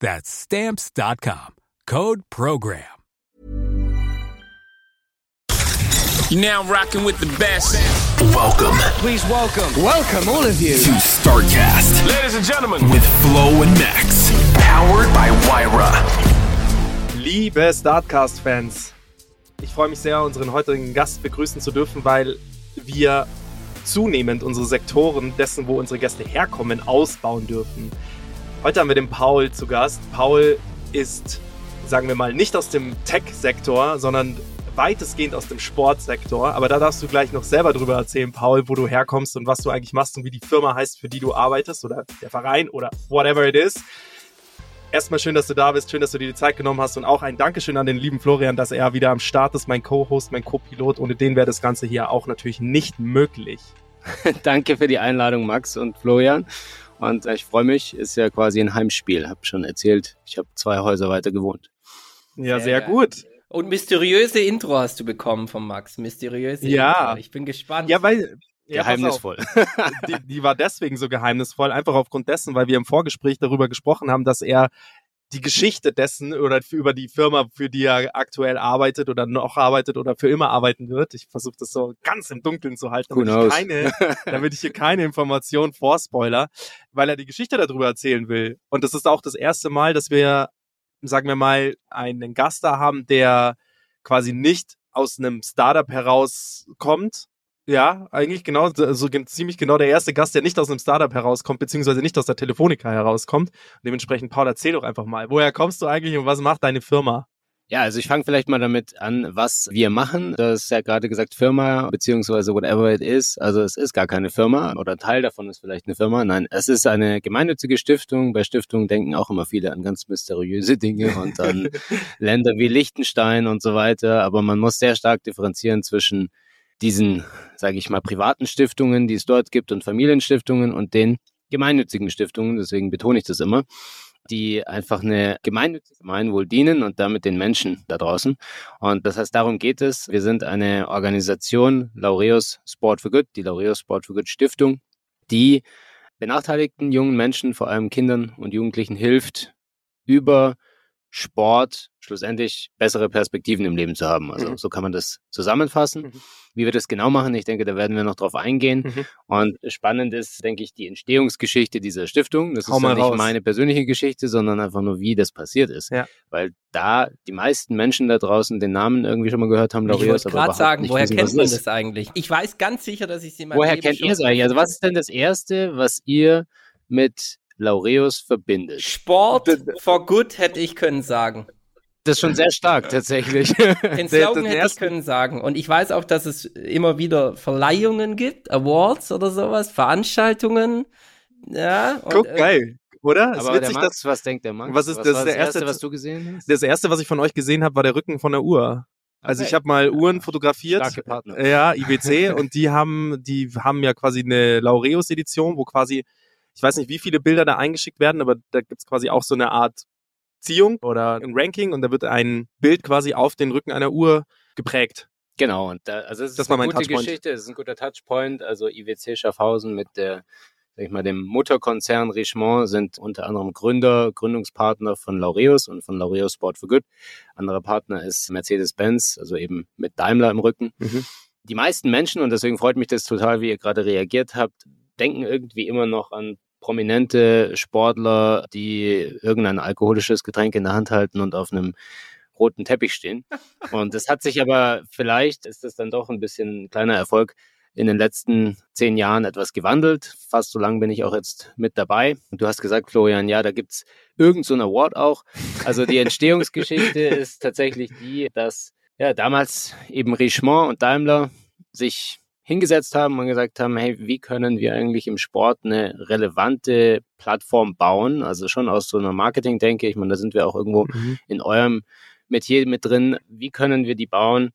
That's stamps.com. Code program. You're now rocking with the best. Welcome Please welcome, welcome all of you. to StarCast Ladies and gentlemen, with Flo and Max. Powered by Wyra. Liebe Startcast-Fans, ich freue mich sehr, unseren heutigen Gast begrüßen zu dürfen, weil wir zunehmend unsere Sektoren dessen, wo unsere Gäste herkommen, ausbauen dürfen. Heute haben wir den Paul zu Gast. Paul ist, sagen wir mal, nicht aus dem Tech-Sektor, sondern weitestgehend aus dem Sportsektor. Aber da darfst du gleich noch selber drüber erzählen, Paul, wo du herkommst und was du eigentlich machst und wie die Firma heißt, für die du arbeitest oder der Verein oder whatever it is. Erstmal schön, dass du da bist, schön, dass du dir die Zeit genommen hast und auch ein Dankeschön an den lieben Florian, dass er wieder am Start ist, mein Co-Host, mein Co-Pilot. Ohne den wäre das Ganze hier auch natürlich nicht möglich. Danke für die Einladung, Max und Florian. Und ich freue mich, ist ja quasi ein Heimspiel. Hab schon erzählt, ich habe zwei Häuser weiter gewohnt. Ja, sehr, Sehr gut. Und mysteriöse Intro hast du bekommen von Max. Mysteriöse Ja. Intro. Ich bin gespannt. Ja, weil. Ja, Geheimnisvoll. Die, die war deswegen so geheimnisvoll, einfach aufgrund dessen, weil wir im Vorgespräch darüber gesprochen haben, dass er die Geschichte dessen oder über die Firma, für die er aktuell arbeitet oder noch arbeitet oder für immer arbeiten wird. Ich versuche das so ganz im Dunkeln zu halten, damit ich, keine, damit ich hier keine Information vorspoiler, weil er die Geschichte darüber erzählen will. Und das ist auch das erste Mal, dass wir, sagen wir mal, einen Gast da haben, der quasi nicht aus einem Startup herauskommt. Ja, eigentlich genau, so gen- ziemlich genau der erste Gast, der nicht aus einem Startup herauskommt, beziehungsweise nicht aus der Telefonica herauskommt. Und dementsprechend, Paul, erzähl doch einfach mal, woher kommst du eigentlich und was macht deine Firma? Ja, also ich fange vielleicht mal damit an, was wir machen. Das ist ja gerade gesagt Firma, beziehungsweise whatever it is. Also es ist gar keine Firma oder ein Teil davon ist vielleicht eine Firma. Nein, es ist eine gemeinnützige Stiftung. Bei Stiftungen denken auch immer viele an ganz mysteriöse Dinge und an Länder wie Liechtenstein und so weiter. Aber man muss sehr stark differenzieren zwischen diesen, sage ich mal, privaten Stiftungen, die es dort gibt und Familienstiftungen und den gemeinnützigen Stiftungen. Deswegen betone ich das immer die einfach eine gemeinnützige Gemeinwohl dienen und damit den Menschen da draußen. Und das heißt, darum geht es. Wir sind eine Organisation, Laureus Sport for Good, die Laureus Sport for Good Stiftung, die benachteiligten jungen Menschen, vor allem Kindern und Jugendlichen hilft, über Sport schlussendlich bessere Perspektiven im Leben zu haben. Also Mhm. so kann man das zusammenfassen. Mhm. Wie wir das genau machen, ich denke, da werden wir noch drauf eingehen. Mhm. Und spannend ist, denke ich, die Entstehungsgeschichte dieser Stiftung. Das Hau ist mal ja nicht raus. meine persönliche Geschichte, sondern einfach nur, wie das passiert ist. Ja. Weil da die meisten Menschen da draußen den Namen irgendwie schon mal gehört haben, ich Laureus, wollte aber gerade sagen, nicht woher wissen, kennt man das ist. eigentlich? Ich weiß ganz sicher, dass ich sie meinem Woher Leben kennt ihr es eigentlich? Also was ist denn das Erste, was ihr mit Laureus verbindet? Sport for good hätte ich können sagen. Das ist schon sehr stark tatsächlich. Den Der- Slogan den hätte ich können sagen. Und ich weiß auch, dass es immer wieder Verleihungen gibt, Awards oder sowas, Veranstaltungen. Ja. und, Guck, äh, geil, oder? Ist aber der witzig, Max, was denkt der Max? Was ist- was das das der erste- Erste, was du gesehen hast? Das erste, was ich von euch gesehen habe, war der Rücken von der Uhr. Also Okay. ich habe mal Uhren fotografiert. Starke Partner. Ja, IWC und die haben, die haben ja quasi eine Laureus-Edition, wo quasi, ich weiß nicht, wie viele Bilder da eingeschickt werden, aber da gibt's quasi auch so eine Art Ziehung oder ein Ranking und da wird ein Bild quasi auf den Rücken einer Uhr geprägt. Genau, und da, also es ist Das eine gute Touchpoint. Geschichte, es ist ein guter Touchpoint. Also IWC Schaffhausen mit der, sag ich mal, dem Mutterkonzern Richemont sind unter anderem Gründer, Gründungspartner von Laureus und von Laureus Sport for Good. Anderer Partner ist Mercedes-Benz, also eben mit Daimler im Rücken. Mhm. Die meisten Menschen, und deswegen freut mich das total, wie ihr gerade reagiert habt, denken irgendwie immer noch an prominente Sportler, die irgendein alkoholisches Getränk in der Hand halten und auf einem roten Teppich stehen. Und das hat sich aber, vielleicht ist das dann doch ein bisschen ein kleiner Erfolg, in den letzten zehn Jahren etwas gewandelt. Fast so lange bin ich auch jetzt mit dabei. Und du hast gesagt, Florian, ja, da gibt's irgend so einen Award auch. Also die Entstehungsgeschichte ist tatsächlich die, dass ja damals eben Richemont und Daimler sich hingesetzt haben und gesagt haben, hey, wie können wir eigentlich im Sport eine relevante Plattform bauen? Also schon aus so einer Marketing denke ich, meine, da sind wir auch irgendwo mhm. in eurem Metier mit drin. Wie können wir die bauen,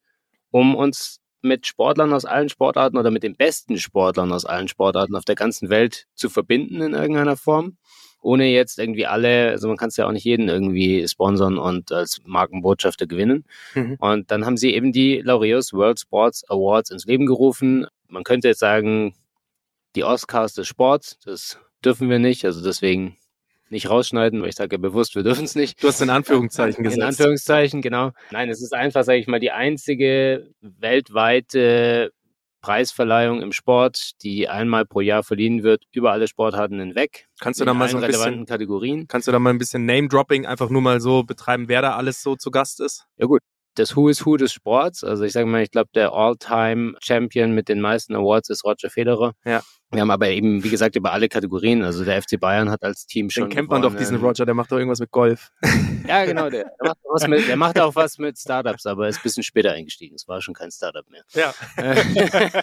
um uns mit Sportlern aus allen Sportarten oder mit den besten Sportlern aus allen Sportarten auf der ganzen Welt zu verbinden in irgendeiner Form? Ohne jetzt irgendwie alle, also man kann es ja auch nicht jeden irgendwie sponsern und als Markenbotschafter gewinnen. Mhm. Und dann haben sie eben die Laureus World Sports Awards ins Leben gerufen. Man könnte jetzt sagen, die Oscars des Sports, das dürfen wir nicht, also deswegen nicht rausschneiden, weil ich sage ja bewusst, wir dürfen es nicht. Du hast in Anführungszeichen gesagt. In Anführungszeichen, genau. Nein, es ist einfach, sage ich mal, die einzige weltweite Preisverleihung im Sport, die einmal pro Jahr verliehen wird, über alle Sportarten hinweg. Kannst du da mal so ein bisschen, Kategorien. Kannst du da mal ein bisschen Name-Dropping einfach nur mal so betreiben, wer da alles so zu Gast ist? Ja gut, das Who is Who des Sports. Also ich sage mal, ich glaube, der All-Time-Champion mit den meisten Awards ist Roger Federer. Ja. Wir haben aber eben, wie gesagt, über alle Kategorien. Also der FC Bayern hat als Team schon. Den kennt man doch diesen Roger, der macht doch irgendwas mit Golf. Ja, genau, der, der, macht, was mit, der macht auch was mit Startups, aber ist ein bisschen später eingestiegen. Es war schon kein Startup mehr. Ja.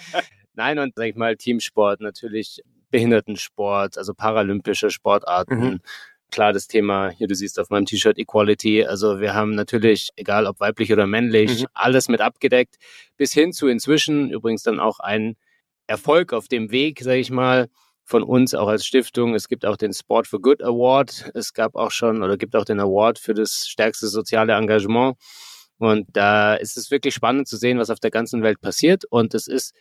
Nein, und sag ich mal, Teamsport, natürlich Behindertensport, also paralympische Sportarten. Mhm klar das Thema, hier du siehst auf meinem T-Shirt Equality, also wir haben natürlich, egal ob weiblich oder männlich, mhm. alles mit abgedeckt, bis hin zu inzwischen übrigens dann auch ein Erfolg auf dem Weg, sage ich mal, von uns auch als Stiftung. Es gibt auch den Sport for Good Award. Es gab auch schon oder gibt auch den Award für das stärkste soziale Engagement. Und da ist es wirklich spannend zu sehen, was auf der ganzen Welt passiert. Und es ist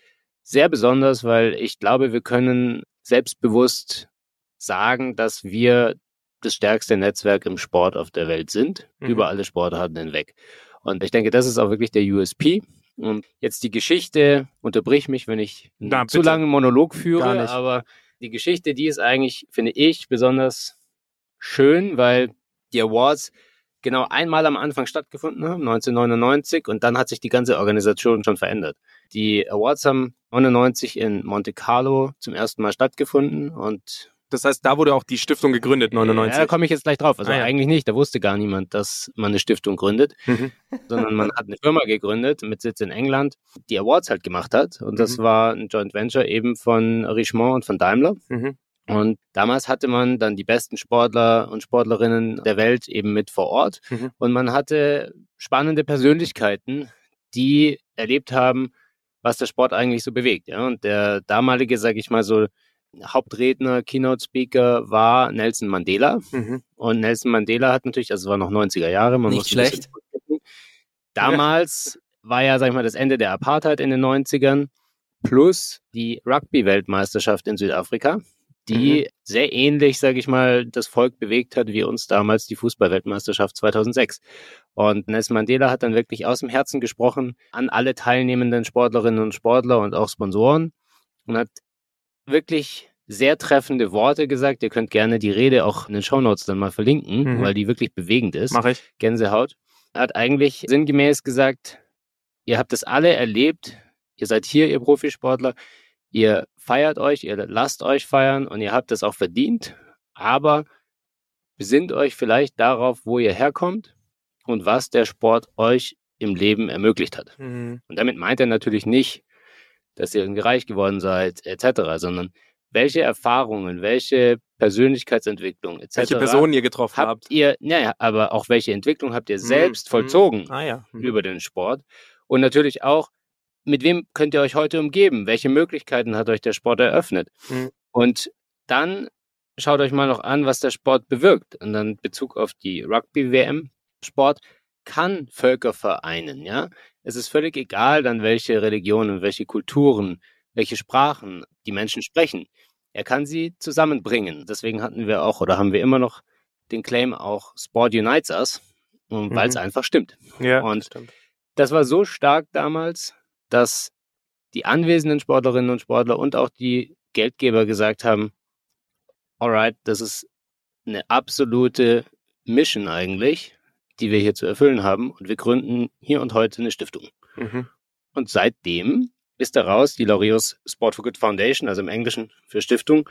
sehr besonders, weil ich glaube, wir können selbstbewusst sagen, dass wir das stärkste Netzwerk im Sport auf der Welt sind, mhm. über alle Sportarten hinweg. Und ich denke, das ist auch wirklich der USP. Und jetzt die Geschichte, unterbrich mich, wenn ich Na, einen zu langen Monolog führe, aber die Geschichte, die ist eigentlich, finde ich, besonders schön, weil die Awards genau einmal am Anfang stattgefunden haben, 1999, und dann hat sich die ganze Organisation schon verändert. Die Awards haben 99 in Monte Carlo zum ersten Mal stattgefunden und das heißt, da wurde auch die Stiftung gegründet, 99. Ja, da komme ich jetzt gleich drauf. Also ah, ja. eigentlich nicht, da wusste gar niemand, dass man eine Stiftung gründet, mhm. sondern man hat eine Firma gegründet mit Sitz in England, die Awards halt gemacht hat. Und das mhm. war ein Joint Venture eben von Richemont und von Daimler. Mhm. Und damals hatte man dann die besten Sportler und Sportlerinnen der Welt eben mit vor Ort. Mhm. Und man hatte spannende Persönlichkeiten, die erlebt haben, was der Sport eigentlich so bewegt. Ja? Und der damalige, sag ich mal so, Hauptredner, Keynote Speaker war Nelson Mandela. Mhm. Und Nelson Mandela hat natürlich, also es war noch 90er Jahre, man Nicht schlecht. Damals ja. war ja, sag ich mal, das Ende der Apartheid in den 90ern plus die Rugby-Weltmeisterschaft in Südafrika, die mhm. sehr ähnlich, sage ich mal, das Volk bewegt hat, wie uns damals die Fußball-Weltmeisterschaft 2006. Und Nelson Mandela hat dann wirklich aus dem Herzen gesprochen an alle teilnehmenden Sportlerinnen und Sportler und auch Sponsoren und hat wirklich sehr treffende Worte gesagt. Ihr könnt gerne die Rede auch in den Shownotes dann mal verlinken, mhm. weil die wirklich bewegend ist. Mach ich. Gänsehaut. Er hat eigentlich sinngemäß gesagt, ihr habt es alle erlebt, ihr seid hier, ihr Profisportler, ihr feiert euch, ihr lasst euch feiern und ihr habt es auch verdient, aber besinnt euch vielleicht darauf, wo ihr herkommt und was der Sport euch im Leben ermöglicht hat. Mhm. Und damit meint er natürlich nicht, dass ihr irgendwie reich geworden seid, etc., sondern welche Erfahrungen, welche Persönlichkeitsentwicklung etc. Welche Personen ihr getroffen habt. habt. Ihr, naja, aber auch welche Entwicklung habt ihr mhm. selbst mhm. vollzogen ah, ja. mhm. über den Sport. Und natürlich auch, mit wem könnt ihr euch heute umgeben? Welche Möglichkeiten hat euch der Sport eröffnet? Mhm. Und dann schaut euch mal noch an, was der Sport bewirkt. Und dann Bezug auf die Rugby-WM. Sport kann Völker vereinen, ja. Es ist völlig egal dann, welche Religionen, welche Kulturen, welche Sprachen die Menschen sprechen. Er kann sie zusammenbringen. Deswegen hatten wir auch oder haben wir immer noch den Claim auch Sport unites us, weil mhm. es einfach stimmt. Ja, und stimmt. das war so stark damals, dass die anwesenden Sportlerinnen und Sportler und auch die Geldgeber gesagt haben, alright, das ist eine absolute Mission eigentlich die wir hier zu erfüllen haben. Und wir gründen hier und heute eine Stiftung. Mhm. Und seitdem ist daraus die Laureus Sport for Good Foundation, also im Englischen für Stiftung,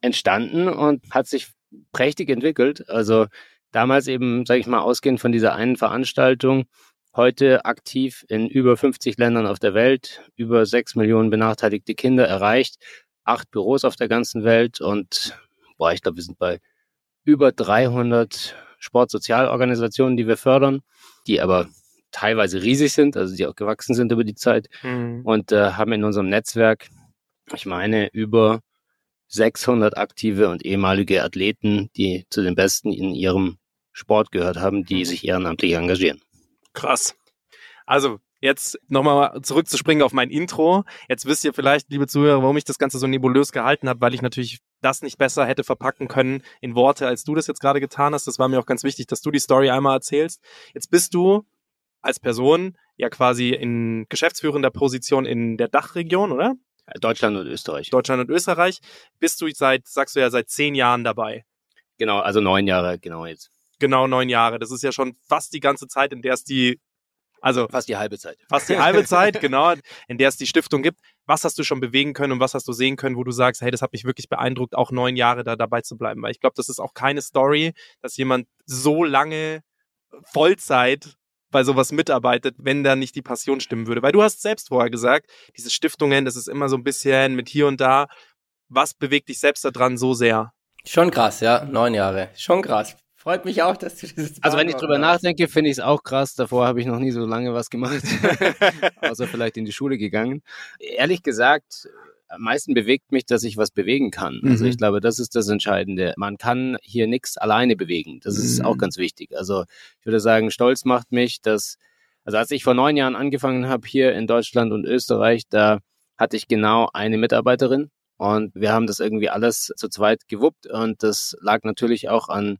entstanden und hat sich prächtig entwickelt. Also damals eben, sage ich mal, ausgehend von dieser einen Veranstaltung, heute aktiv in über 50 Ländern auf der Welt, über 6 Millionen benachteiligte Kinder erreicht, acht Büros auf der ganzen Welt und boah, ich glaube, wir sind bei über 300 Sportsozialorganisationen, die wir fördern, die aber teilweise riesig sind, also die auch gewachsen sind über die Zeit Mhm. und äh, haben in unserem Netzwerk, ich meine, über 600 aktive und ehemalige Athleten, die zu den Besten in ihrem Sport gehört haben, die sich ehrenamtlich engagieren. Krass. Also, jetzt nochmal zurückzuspringen auf mein Intro. Jetzt wisst ihr vielleicht, liebe Zuhörer, warum ich das Ganze so nebulös gehalten habe, weil ich natürlich das nicht besser hätte verpacken können in Worte, als du das jetzt gerade getan hast. Das war mir auch ganz wichtig, dass du die Story einmal erzählst. Jetzt bist du als Person ja quasi in geschäftsführender Position in der Dachregion, oder? Deutschland und Österreich. Deutschland und Österreich. Bist du seit, sagst du ja, seit zehn Jahren dabei. Genau, also neun Jahre, genau jetzt. Genau neun Jahre. Das ist ja schon fast die ganze Zeit, in der es die, also Fast die halbe Zeit. fast die halbe Zeit, genau, in der es die Stiftung gibt. Was hast du schon bewegen können und was hast du sehen können, wo du sagst, hey, das hat mich wirklich beeindruckt, auch neun Jahre da dabei zu bleiben? Weil ich glaube, das ist auch keine Story, dass jemand so lange Vollzeit bei sowas mitarbeitet, wenn da nicht die Passion stimmen würde. Weil du hast selbst vorher gesagt, diese Stiftungen, das ist immer so ein bisschen mit hier und da. Was bewegt dich selbst daran so sehr? Schon krass, ja. Neun Jahre. Schon krass. Freut mich auch, dass du das Also wenn ich drüber beantwortet nachdenke, finde ich es auch krass. Davor habe ich noch nie so lange was gemacht, außer vielleicht in die Schule gegangen. Ehrlich gesagt, am meisten bewegt mich, dass ich was bewegen kann. Also Mhm. ich glaube, das ist das Entscheidende. Man kann hier nichts alleine bewegen. Das ist Mhm. auch ganz wichtig. Also ich würde sagen, stolz macht mich, dass, also als ich vor neun Jahren angefangen habe hier in Deutschland und Österreich, da hatte ich genau eine Mitarbeiterin und wir haben das irgendwie alles zu zweit gewuppt und das lag natürlich auch an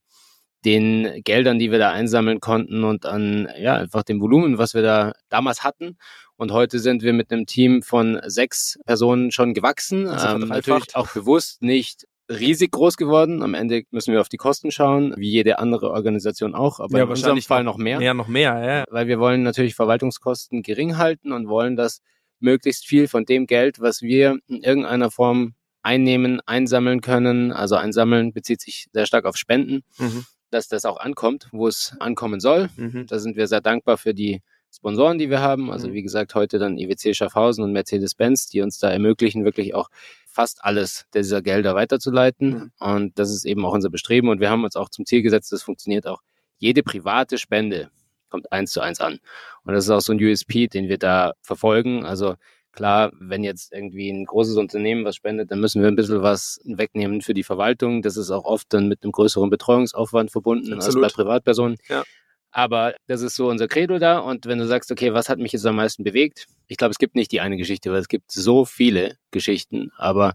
den Geldern, die wir da einsammeln konnten und an ja einfach dem Volumen, was wir da damals hatten. Und heute sind wir mit einem Team von sechs Personen schon gewachsen. Also ähm, natürlich auch bewusst nicht riesig groß geworden. Am Ende müssen wir auf die Kosten schauen, wie jede andere Organisation auch, aber Ja, in unserem Fall noch mehr Ja, noch mehr, ja. weil wir wollen natürlich Verwaltungskosten gering halten und wollen, dass möglichst viel von dem Geld, was wir in irgendeiner Form einnehmen, einsammeln können. Also einsammeln bezieht sich sehr stark auf Spenden, Mhm. Dass das auch ankommt, wo es ankommen soll. Mhm. Da sind wir sehr dankbar für die Sponsoren, die wir haben. Also Mhm. wie gesagt, heute dann IWC Schaffhausen und Mercedes-Benz, die uns da ermöglichen, wirklich auch fast alles dieser Gelder weiterzuleiten. Und das ist eben auch unser Bestreben. Und wir haben uns auch zum Ziel gesetzt, das funktioniert auch. Jede private Spende kommt eins zu eins an. Und das ist auch so ein USP, den wir da verfolgen. Also klar, wenn jetzt irgendwie ein großes Unternehmen was spendet, dann müssen wir ein bisschen was wegnehmen für die Verwaltung. Das ist auch oft dann mit einem größeren Betreuungsaufwand verbunden Absolut. als bei Privatpersonen. Ja. Aber das ist so unser Credo da. Und wenn du sagst, okay, was hat mich jetzt am meisten bewegt? Ich glaube, es gibt nicht die eine Geschichte, weil es gibt so viele Geschichten, aber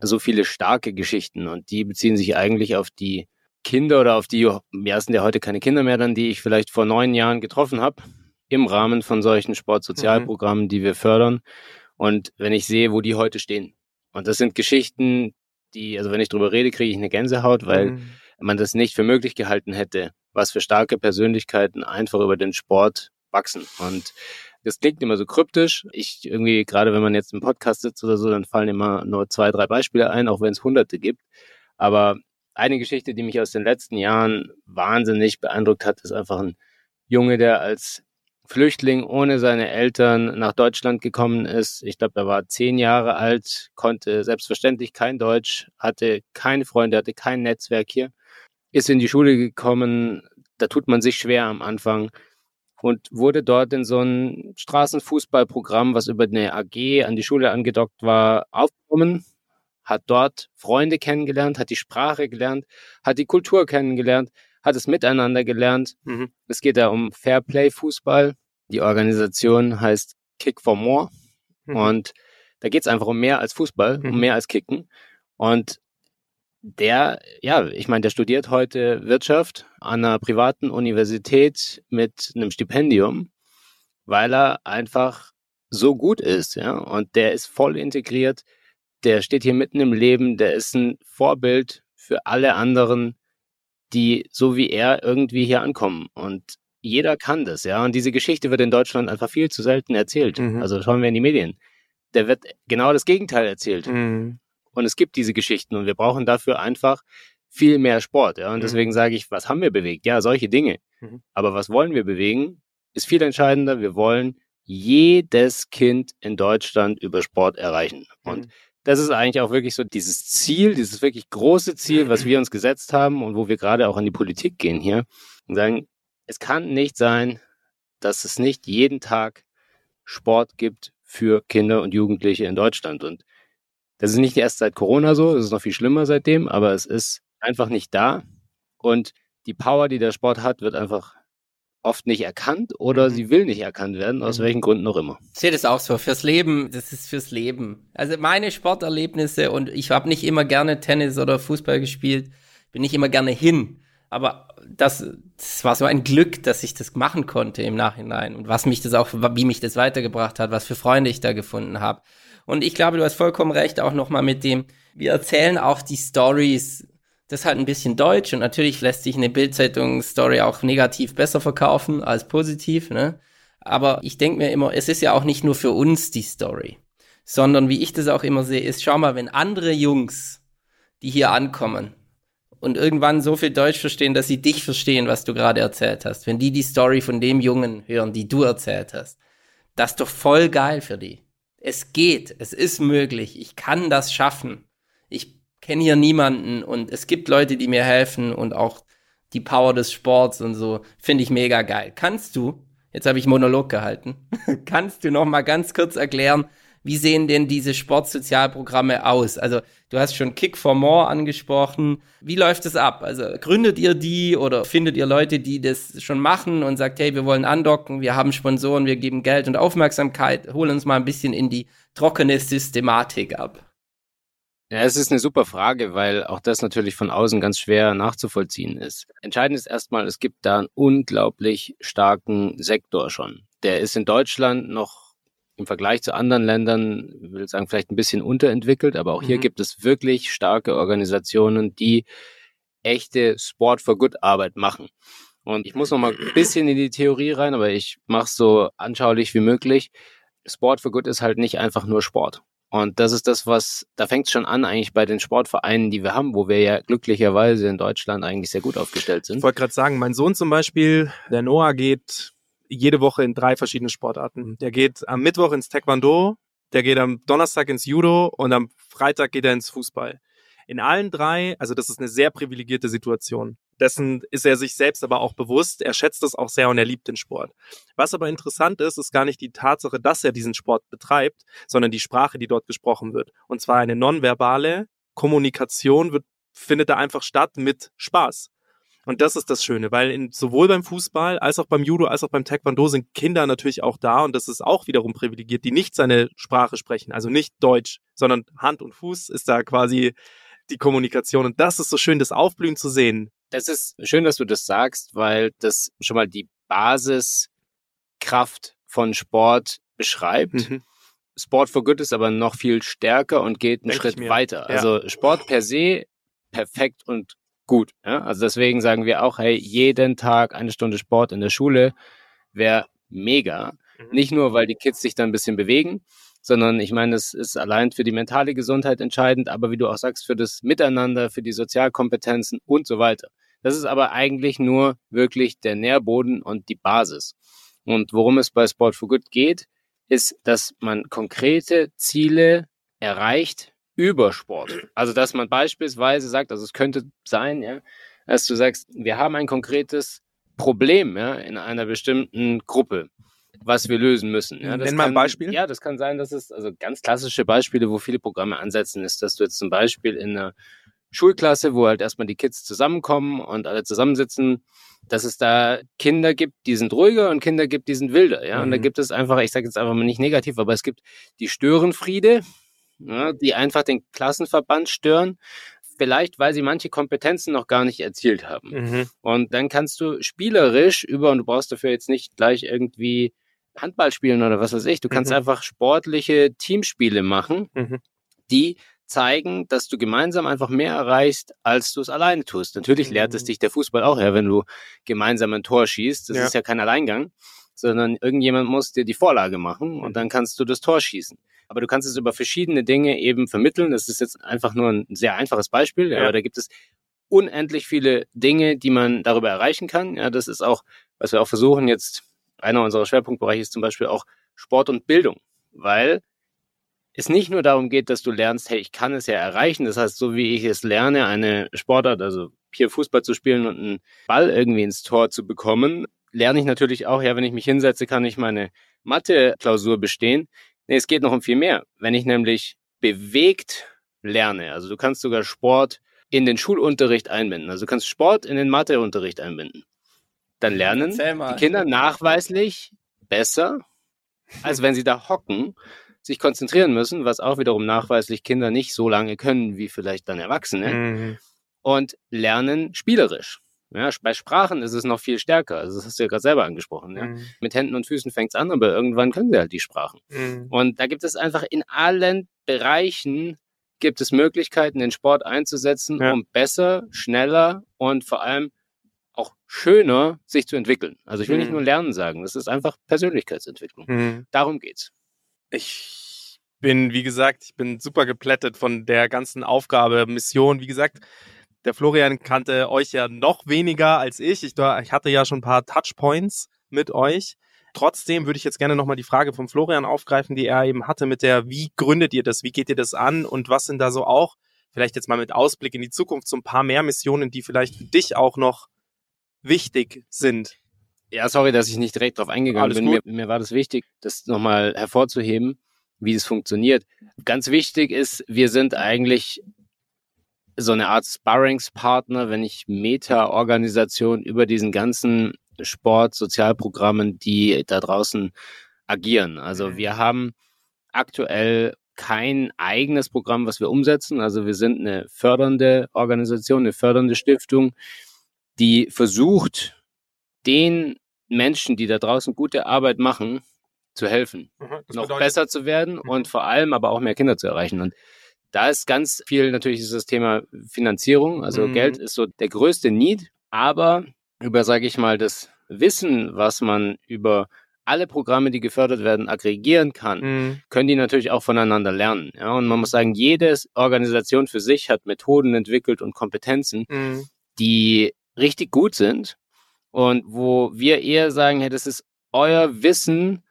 so viele starke Geschichten. Und die beziehen sich eigentlich auf die Kinder oder auf die, ja, sind ja heute keine Kinder mehr dann, die ich vielleicht vor neun Jahren getroffen habe, im Rahmen von solchen Sportsozialprogrammen, die wir fördern. Und wenn ich sehe, wo die heute stehen. Und das sind Geschichten, die, also wenn ich drüber rede, kriege ich eine Gänsehaut, weil Mhm. man das nicht für möglich gehalten hätte, was für starke Persönlichkeiten einfach über den Sport wachsen. Und das klingt immer so kryptisch. Ich irgendwie, gerade wenn man jetzt im Podcast sitzt oder so, dann fallen immer nur zwei, drei Beispiele ein, auch wenn es hunderte gibt. Aber eine Geschichte, die mich aus den letzten Jahren wahnsinnig beeindruckt hat, ist einfach ein Junge, der als Flüchtling ohne seine Eltern nach Deutschland gekommen ist. Ich glaube, er war zehn Jahre alt, konnte selbstverständlich kein Deutsch, hatte keine Freunde, hatte kein Netzwerk hier, ist in die Schule gekommen. Da tut man sich schwer am Anfang und wurde dort in so ein Straßenfußballprogramm, was über eine AG an die Schule angedockt war, aufgenommen, hat dort Freunde kennengelernt, hat die Sprache gelernt, hat die Kultur kennengelernt, hat es miteinander gelernt. Mhm. Es geht da um Fairplay Fußball. Die Organisation heißt Kick for More. Mhm. Und da geht es einfach um mehr als Fußball, Mhm. um mehr als Kicken. Und der, ja, ich meine, der studiert heute Wirtschaft an einer privaten Universität mit einem Stipendium, weil er einfach so gut ist, ja. Und der ist voll integriert, der steht hier mitten im Leben, der ist ein Vorbild für alle anderen die so wie er irgendwie hier ankommen. Und jeder kann das, ja. Und diese Geschichte wird in Deutschland einfach viel zu selten erzählt. Mhm. Also schauen wir in die Medien. Der wird genau das Gegenteil erzählt. Mhm. Und es gibt diese Geschichten und wir brauchen dafür einfach viel mehr Sport. Ja? Und Mhm. deswegen sage ich, was haben wir bewegt? Ja, solche Dinge. Mhm. Aber was wollen wir bewegen? Ist viel entscheidender. Wir wollen jedes Kind in Deutschland über Sport erreichen. Und Mhm. Das ist eigentlich auch wirklich so dieses Ziel, dieses wirklich große Ziel, was wir uns gesetzt haben und wo wir gerade auch an die Politik gehen hier und sagen, es kann nicht sein, dass es nicht jeden Tag Sport gibt für Kinder und Jugendliche in Deutschland. Und das ist nicht erst seit Corona so, es ist noch viel schlimmer seitdem, aber es ist einfach nicht da. Und die Power, die der Sport hat, wird einfach oft nicht erkannt oder Mhm. sie will nicht erkannt werden, aus Mhm. welchen Gründen auch immer. Ich sehe das auch so. Fürs Leben, das ist fürs Leben. Also meine Sporterlebnisse und ich habe nicht immer gerne Tennis oder Fußball gespielt, bin nicht immer gerne hin. Aber das, das war so ein Glück, dass ich das machen konnte im Nachhinein und was mich das auch, wie mich das weitergebracht hat, was für Freunde ich da gefunden habe. Und ich glaube, du hast vollkommen recht, auch nochmal mit dem, wir erzählen auch die Stories, das ist halt ein bisschen deutsch und natürlich lässt sich eine Bildzeitung-Story auch negativ besser verkaufen als positiv, ne? Aber ich denke mir immer, es ist ja auch nicht nur für uns die Story, sondern wie ich das auch immer sehe, ist, schau mal, wenn andere Jungs, die hier ankommen und irgendwann so viel Deutsch verstehen, dass sie dich verstehen, was du gerade erzählt hast, wenn die die Story von dem Jungen hören, die du erzählt hast, das ist doch voll geil für die. Es geht, es ist möglich, ich kann das schaffen. Ich kenne hier niemanden und es gibt Leute, die mir helfen und auch die Power des Sports und so finde ich mega geil. Kannst du, jetzt habe ich Monolog gehalten, kannst du noch mal ganz kurz erklären, wie sehen denn diese Sportsozialprogramme aus? Also du hast schon Kick for More angesprochen. Wie läuft es ab? Also gründet ihr die oder findet ihr Leute, die das schon machen und sagt, hey, wir wollen andocken, wir haben Sponsoren, wir geben Geld und Aufmerksamkeit, hol uns mal ein bisschen in die trockene Systematik ab. Ja, es ist eine super Frage, weil auch das natürlich von außen ganz schwer nachzuvollziehen ist. Entscheidend ist erstmal, es gibt da einen unglaublich starken Sektor schon. Der ist in Deutschland noch im Vergleich zu anderen Ländern, ich will sagen, vielleicht ein bisschen unterentwickelt, aber auch hier Mhm. gibt es wirklich starke Organisationen, die echte Sport for Good Arbeit machen. Und ich muss noch mal ein bisschen in die Theorie rein, aber ich mache es so anschaulich wie möglich. Sport for Good ist halt nicht einfach nur Sport. Und das ist das, was, da fängt es schon an eigentlich bei den Sportvereinen, die wir haben, wo wir ja glücklicherweise in Deutschland eigentlich sehr gut aufgestellt Ich sind. wollte gerade sagen, mein Sohn zum Beispiel, der Noah geht jede Woche in drei verschiedene Sportarten. Der geht am Mittwoch ins Taekwondo, der geht am Donnerstag ins Judo und am Freitag geht er ins Fußball. In allen drei, also das ist eine sehr privilegierte Situation. Dessen ist er sich selbst aber auch bewusst. Er schätzt es auch sehr und er liebt den Sport. Was aber interessant ist, ist gar nicht die Tatsache, dass er diesen Sport betreibt, sondern die Sprache, die dort gesprochen wird. Und zwar eine nonverbale Kommunikation wird, findet da einfach statt mit Spaß. Und das ist das Schöne, weil in, sowohl beim Fußball als auch beim Judo als auch beim Taekwondo sind Kinder natürlich auch da und das ist auch wiederum privilegiert, die nicht seine Sprache sprechen, also nicht Deutsch, sondern Hand und Fuß ist da quasi die Kommunikation und das ist so schön, das Aufblühen zu sehen. Das ist schön, dass du das sagst, weil das schon mal die Basiskraft von Sport beschreibt. Mhm. Sport for Good ist aber noch viel stärker und geht einen Denk Schritt weiter. Ja. Also Sport per se perfekt und gut. Ja? Also deswegen sagen wir auch, hey, jeden Tag eine Stunde Sport in der Schule wäre mega. Mhm. Nicht nur, weil die Kids sich dann ein bisschen bewegen, sondern ich meine, es ist allein für die mentale Gesundheit entscheidend, aber wie du auch sagst, für das Miteinander, für die Sozialkompetenzen und so weiter. Das ist aber eigentlich nur wirklich der Nährboden und die Basis. Und worum es bei Sport for Good geht, ist, dass man konkrete Ziele erreicht über Sport. Also, dass man beispielsweise sagt, also es könnte sein, ja, dass du sagst, wir haben ein konkretes Problem ja, in einer bestimmten Gruppe, was wir lösen müssen. Ja, das Nenn mal ein kann, Beispiel. Ja, das kann sein, dass es, also ganz klassische Beispiele, wo viele Programme ansetzen, ist, dass du jetzt zum Beispiel in einer Schulklasse, wo halt erstmal die Kids zusammenkommen und alle zusammensitzen, dass es da Kinder gibt, die sind ruhiger und Kinder gibt, die sind wilder. Ja, und da Mhm. gibt es einfach, ich sage jetzt einfach mal nicht negativ, aber es gibt die Störenfriede, ja, die einfach den Klassenverband stören, vielleicht weil sie manche Kompetenzen noch gar nicht erzielt haben. Mhm. Und dann kannst du spielerisch über, und du brauchst dafür jetzt nicht gleich irgendwie Handball spielen oder was weiß ich, du kannst Mhm. einfach sportliche Teamspiele machen, Mhm. die zeigen, dass du gemeinsam einfach mehr erreichst, als du es alleine tust. Natürlich lehrt es Mhm. dich der Fußball auch her, wenn du gemeinsam ein Tor schießt. Das Ja. ist ja kein Alleingang, sondern irgendjemand muss dir die Vorlage machen Mhm. und dann kannst du das Tor schießen. Aber du kannst es über verschiedene Dinge eben vermitteln. Das ist jetzt einfach nur ein sehr einfaches Beispiel, Ja. aber da gibt es unendlich viele Dinge, die man darüber erreichen kann. Ja, das ist auch, was wir auch versuchen jetzt, einer unserer Schwerpunktbereiche ist zum Beispiel auch Sport und Bildung, weil es nicht nur darum geht, dass du lernst, hey, ich kann es ja erreichen. Das heißt, so wie ich es lerne, eine Sportart, also hier Fußball zu spielen und einen Ball irgendwie ins Tor zu bekommen, lerne ich natürlich auch, ja, wenn ich mich hinsetze, kann ich meine Mathe-Klausur bestehen. Nee, es geht noch um viel mehr. Wenn ich nämlich bewegt lerne, also du kannst sogar Sport in den Schulunterricht einbinden. Also du kannst Sport in den Matheunterricht einbinden. Dann lernen die Kinder nachweislich besser, als wenn sie da hocken, sich konzentrieren müssen, was auch wiederum nachweislich Kinder nicht so lange können wie vielleicht dann Erwachsene Mhm. und lernen spielerisch. Ja, bei Sprachen ist es noch viel stärker. Also das hast du ja gerade selber angesprochen. Ja. Mhm. Mit Händen und Füßen fängt's an, aber irgendwann können sie halt die Sprachen. Mhm. Und da gibt es einfach in allen Bereichen gibt es Möglichkeiten, den Sport einzusetzen, Ja. um besser, schneller und vor allem auch schöner sich zu entwickeln. Also ich will nicht Mhm. nur Lernen sagen, das ist einfach Persönlichkeitsentwicklung. Mhm. Darum geht's. Ich bin, wie gesagt, ich bin super geplättet von der ganzen Aufgabe, Mission. Wie gesagt, der Florian kannte euch ja noch weniger als ich. Ich, ich hatte ja schon ein paar Touchpoints mit euch. Trotzdem würde ich jetzt gerne nochmal die Frage vom Florian aufgreifen, die er eben hatte mit der, wie gründet ihr das? Wie geht ihr das an? Und was sind da so auch, vielleicht jetzt mal mit Ausblick in die Zukunft, so ein paar mehr Missionen, die vielleicht für dich auch noch wichtig sind? Ja, sorry, dass ich nicht direkt drauf eingegangen Alles bin. Mir, mir war das wichtig, das nochmal hervorzuheben, wie es funktioniert. Ganz wichtig ist, wir sind eigentlich so eine Art Sparringspartner, wenn ich Meta-Organisation über diesen ganzen Sport, Sozialprogrammen, die da draußen agieren. Also Mhm. wir haben aktuell kein eigenes Programm, was wir umsetzen. Also wir sind eine fördernde Organisation, eine fördernde Stiftung, die versucht, den Menschen, die da draußen gute Arbeit machen, zu helfen, Das noch bedeutet- besser zu werden Mhm. und vor allem aber auch mehr Kinder zu erreichen. Und da ist ganz viel natürlich ist das Thema Finanzierung. Also Mhm. Geld ist so der größte Need, aber über, sage ich mal, das Wissen, was man über alle Programme, die gefördert werden, aggregieren kann, Mhm. können die natürlich auch voneinander lernen. Ja, und man muss sagen, jede Organisation für sich hat Methoden entwickelt und Kompetenzen, Mhm. die richtig gut sind und wo wir eher sagen, hey, das ist euer Wissen,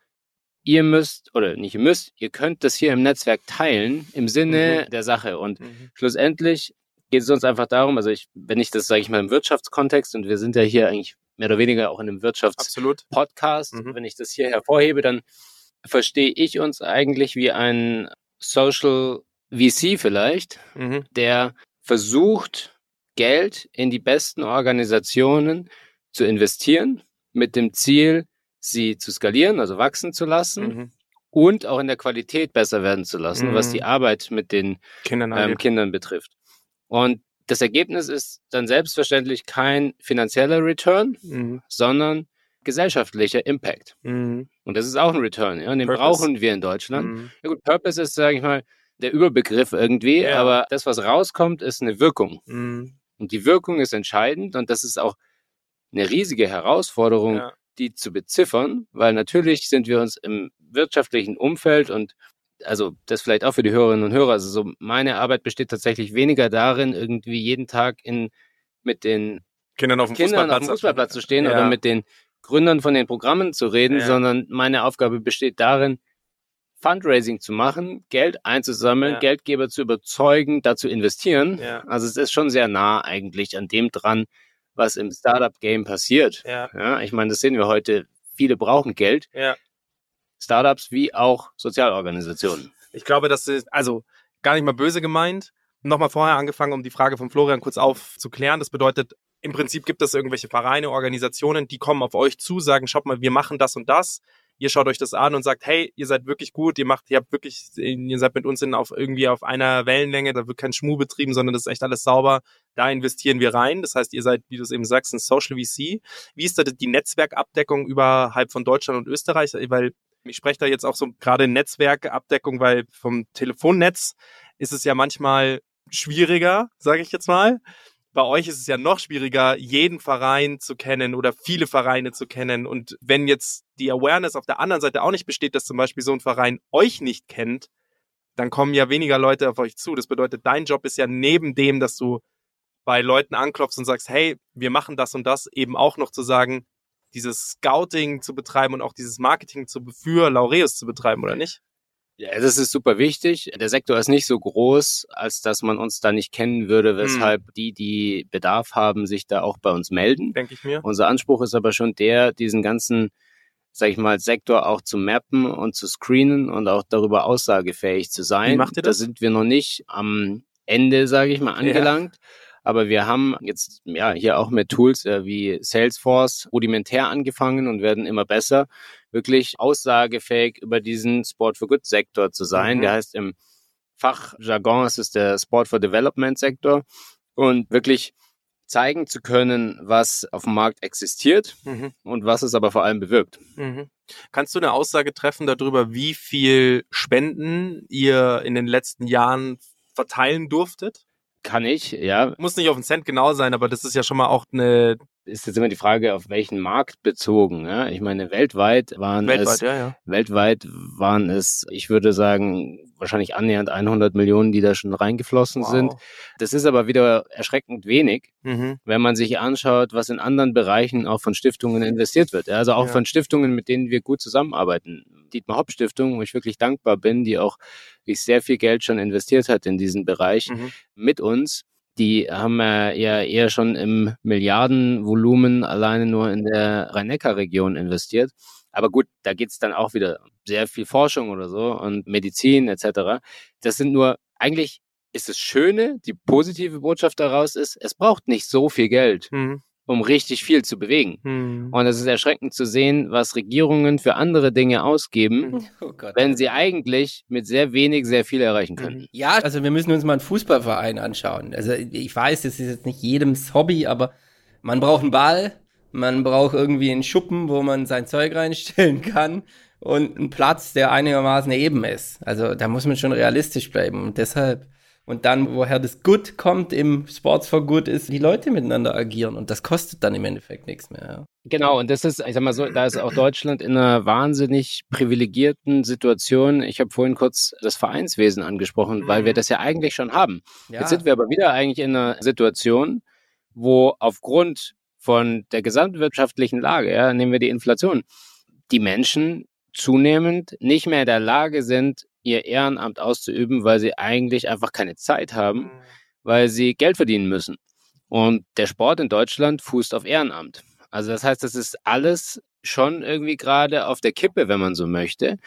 ihr müsst, oder nicht ihr müsst, ihr könnt das hier im Netzwerk teilen im Sinne der Sache. Und Mhm. schlussendlich geht es uns einfach darum, also ich, wenn ich das, sage ich mal, im Wirtschaftskontext, und wir sind ja hier eigentlich mehr oder weniger auch in einem Wirtschaftspodcast. Mhm. wenn ich das hier hervorhebe, dann verstehe ich uns eigentlich wie ein Social VC vielleicht, Mhm. der versucht, Geld in die besten Organisationen zu investieren, mit dem Ziel, sie zu skalieren, also wachsen zu lassen Mhm. und auch in der Qualität besser werden zu lassen, was Mhm. die Arbeit mit den Kindern ähm. Kindern betrifft. Und das Ergebnis ist dann selbstverständlich kein finanzieller Return, Mhm. sondern gesellschaftlicher Impact. Mhm. Und das ist auch ein Return, ja, und den Purpose. brauchen wir in Deutschland. Mhm. Ja gut, Purpose ist, sage ich mal, der Überbegriff irgendwie, Ja. aber das, was rauskommt, ist eine Wirkung. Mhm. Und die Wirkung ist entscheidend und das ist auch eine riesige Herausforderung, Ja. die zu beziffern, weil natürlich sind wir uns im wirtschaftlichen Umfeld und also das vielleicht auch für die Hörerinnen und Hörer, also so meine Arbeit besteht tatsächlich weniger darin, irgendwie jeden Tag in mit den Kindern auf dem Kindern auf Fußballplatz, dem Fußballplatz zu stehen Ja. oder mit den Gründern von den Programmen zu reden, Ja. sondern meine Aufgabe besteht darin, Fundraising zu machen, Geld einzusammeln, Ja. Geldgeber zu überzeugen, dazu investieren. Also es ist schon sehr nah eigentlich an dem dran, was im Startup-Game passiert. Ja. Ja, ich meine, das sehen wir heute. Viele brauchen Geld. Ja. Startups wie auch Sozialorganisationen. Ich glaube, das ist also gar nicht mal böse gemeint. Nochmal vorher angefangen, um die Frage von Florian kurz aufzuklären. Das bedeutet, im Prinzip gibt es irgendwelche Vereine, Organisationen, die kommen auf euch zu, sagen, schaut mal, wir machen das und das. Ihr schaut euch das an und sagt, hey, ihr seid wirklich gut, ihr macht, ihr habt wirklich, ihr seid mit uns in, auf irgendwie auf einer Wellenlänge, da wird kein Schmuh betrieben, sondern das ist echt alles sauber. Da investieren wir rein. Das heißt, ihr seid, wie du es eben sagst, ein Social VC. Wie ist da die Netzwerkabdeckung überhalb von Deutschland und Österreich? Weil ich spreche da jetzt auch so gerade Netzwerkabdeckung, weil vom Telefonnetz ist es ja manchmal schwieriger, sage ich jetzt mal. Bei euch ist es ja noch schwieriger, jeden Verein zu kennen oder viele Vereine zu kennen. Und wenn jetzt die Awareness auf der anderen Seite auch nicht besteht, dass zum Beispiel so ein Verein euch nicht kennt, dann kommen ja weniger Leute auf euch zu. Das bedeutet, dein Job ist ja neben dem, dass du bei Leuten anklopfst und sagst, hey, wir machen das und das, eben auch noch zu sagen, dieses Scouting zu betreiben und auch dieses Marketing zu für Laureus zu betreiben, oder nicht? Ja, das ist super wichtig. Der Sektor ist nicht so groß, als dass man uns da nicht kennen würde, weshalb hm. die, die Bedarf haben, sich da auch bei uns melden. Denke ich mir. Unser Anspruch ist aber schon der, diesen ganzen, sag ich mal, Sektor auch zu mappen und zu screenen und auch darüber aussagefähig zu sein. Wie macht ihr das? Da sind wir noch nicht am Ende, sage ich mal, angelangt. Ja. Aber wir haben jetzt ja hier auch mit Tools äh, wie Salesforce rudimentär angefangen und werden immer besser, wirklich aussagefähig über diesen Sport for Good Sektor zu sein. Mhm. Der heißt im Fachjargon, es ist der Sport for Development Sektor und wirklich zeigen zu können, was auf dem Markt existiert mhm. und was es aber vor allem bewirkt. Mhm. Kannst du eine Aussage treffen darüber, wie viel Spenden ihr in den letzten Jahren verteilen durftet? Kann ich, ja. Muss nicht auf einen Cent genau sein, aber das ist ja schon mal auch eine. Ist jetzt immer die Frage, auf welchen Markt bezogen. Ja? Ich meine, weltweit waren weltweit, es, ja, ja. weltweit waren es, ich würde sagen, wahrscheinlich annähernd 100 Millionen, die da schon reingeflossen wow. sind. Das ist aber wieder erschreckend wenig, mhm. wenn man sich anschaut, was in anderen Bereichen auch von Stiftungen investiert wird. Also auch von Stiftungen, mit denen wir gut zusammenarbeiten. Dietmar Hopp Stiftung, wo ich wirklich dankbar bin, die auch wirklich sehr viel Geld schon investiert hat in diesen Bereich mhm. mit uns. Die haben ja eher schon im Milliardenvolumen alleine nur in der Rhein-Neckar-Region investiert. Aber gut, da geht's dann auch wieder sehr viel Forschung oder so und Medizin etc. Das sind nur, eigentlich ist es Schöne, die positive Botschaft daraus ist, es braucht nicht so viel Geld. Mhm um richtig viel zu bewegen. Mhm. Und es ist erschreckend zu sehen, was Regierungen für andere Dinge ausgeben, oh wenn sie eigentlich mit sehr wenig sehr viel erreichen können. Ja, also wir müssen uns mal einen Fußballverein anschauen. Also ich weiß, das ist jetzt nicht jedems Hobby, aber man braucht einen Ball, man braucht irgendwie einen Schuppen, wo man sein Zeug reinstellen kann und einen Platz, der einigermaßen eben ist. Also da muss man schon realistisch bleiben und deshalb und dann, woher das Good kommt im Sports for Good, ist, die Leute miteinander agieren und das kostet dann im Endeffekt nichts mehr. Ja. Genau, und das ist, ich sag mal so, da ist auch Deutschland in einer wahnsinnig privilegierten Situation. Ich habe vorhin kurz das Vereinswesen angesprochen, weil wir das ja eigentlich schon haben. Ja. Jetzt sind wir aber wieder eigentlich in einer Situation, wo aufgrund von der gesamtwirtschaftlichen Lage, ja, nehmen wir die Inflation, die Menschen zunehmend nicht mehr in der Lage sind, ihr Ehrenamt auszuüben, weil sie eigentlich einfach keine Zeit haben, mhm. weil sie Geld verdienen müssen. Und der Sport in Deutschland fußt auf Ehrenamt. Also das heißt, das ist alles schon irgendwie gerade auf der Kippe, wenn man so möchte.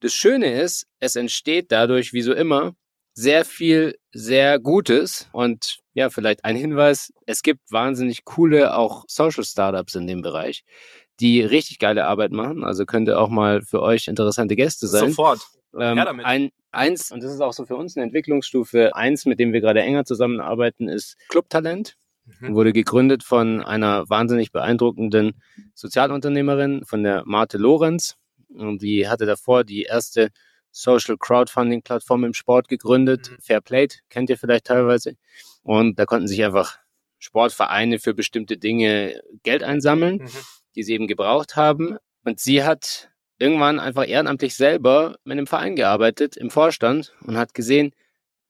Das Schöne ist, es entsteht dadurch, wie so immer, sehr viel sehr Gutes und ja, vielleicht ein Hinweis, es gibt wahnsinnig coole auch Social Startups in dem Bereich, die richtig geile Arbeit machen, also könnte auch mal für euch interessante Gäste sein. Sofort. Ähm, ja, damit. Ein, eins, und das ist auch so für uns eine Entwicklungsstufe, eins, mit dem wir gerade enger zusammenarbeiten, ist Clubtalent. Mhm. Wurde gegründet von einer wahnsinnig beeindruckenden Sozialunternehmerin, von der Marte Lorenz. Und die hatte davor die erste Social Crowdfunding Plattform im Sport gegründet. Mhm. Fairplate kennt ihr vielleicht teilweise. Und da konnten sich einfach Sportvereine für bestimmte Dinge Geld einsammeln, mhm. die sie eben gebraucht haben. Und sie hat irgendwann einfach ehrenamtlich selber mit einem Verein gearbeitet im Vorstand und hat gesehen,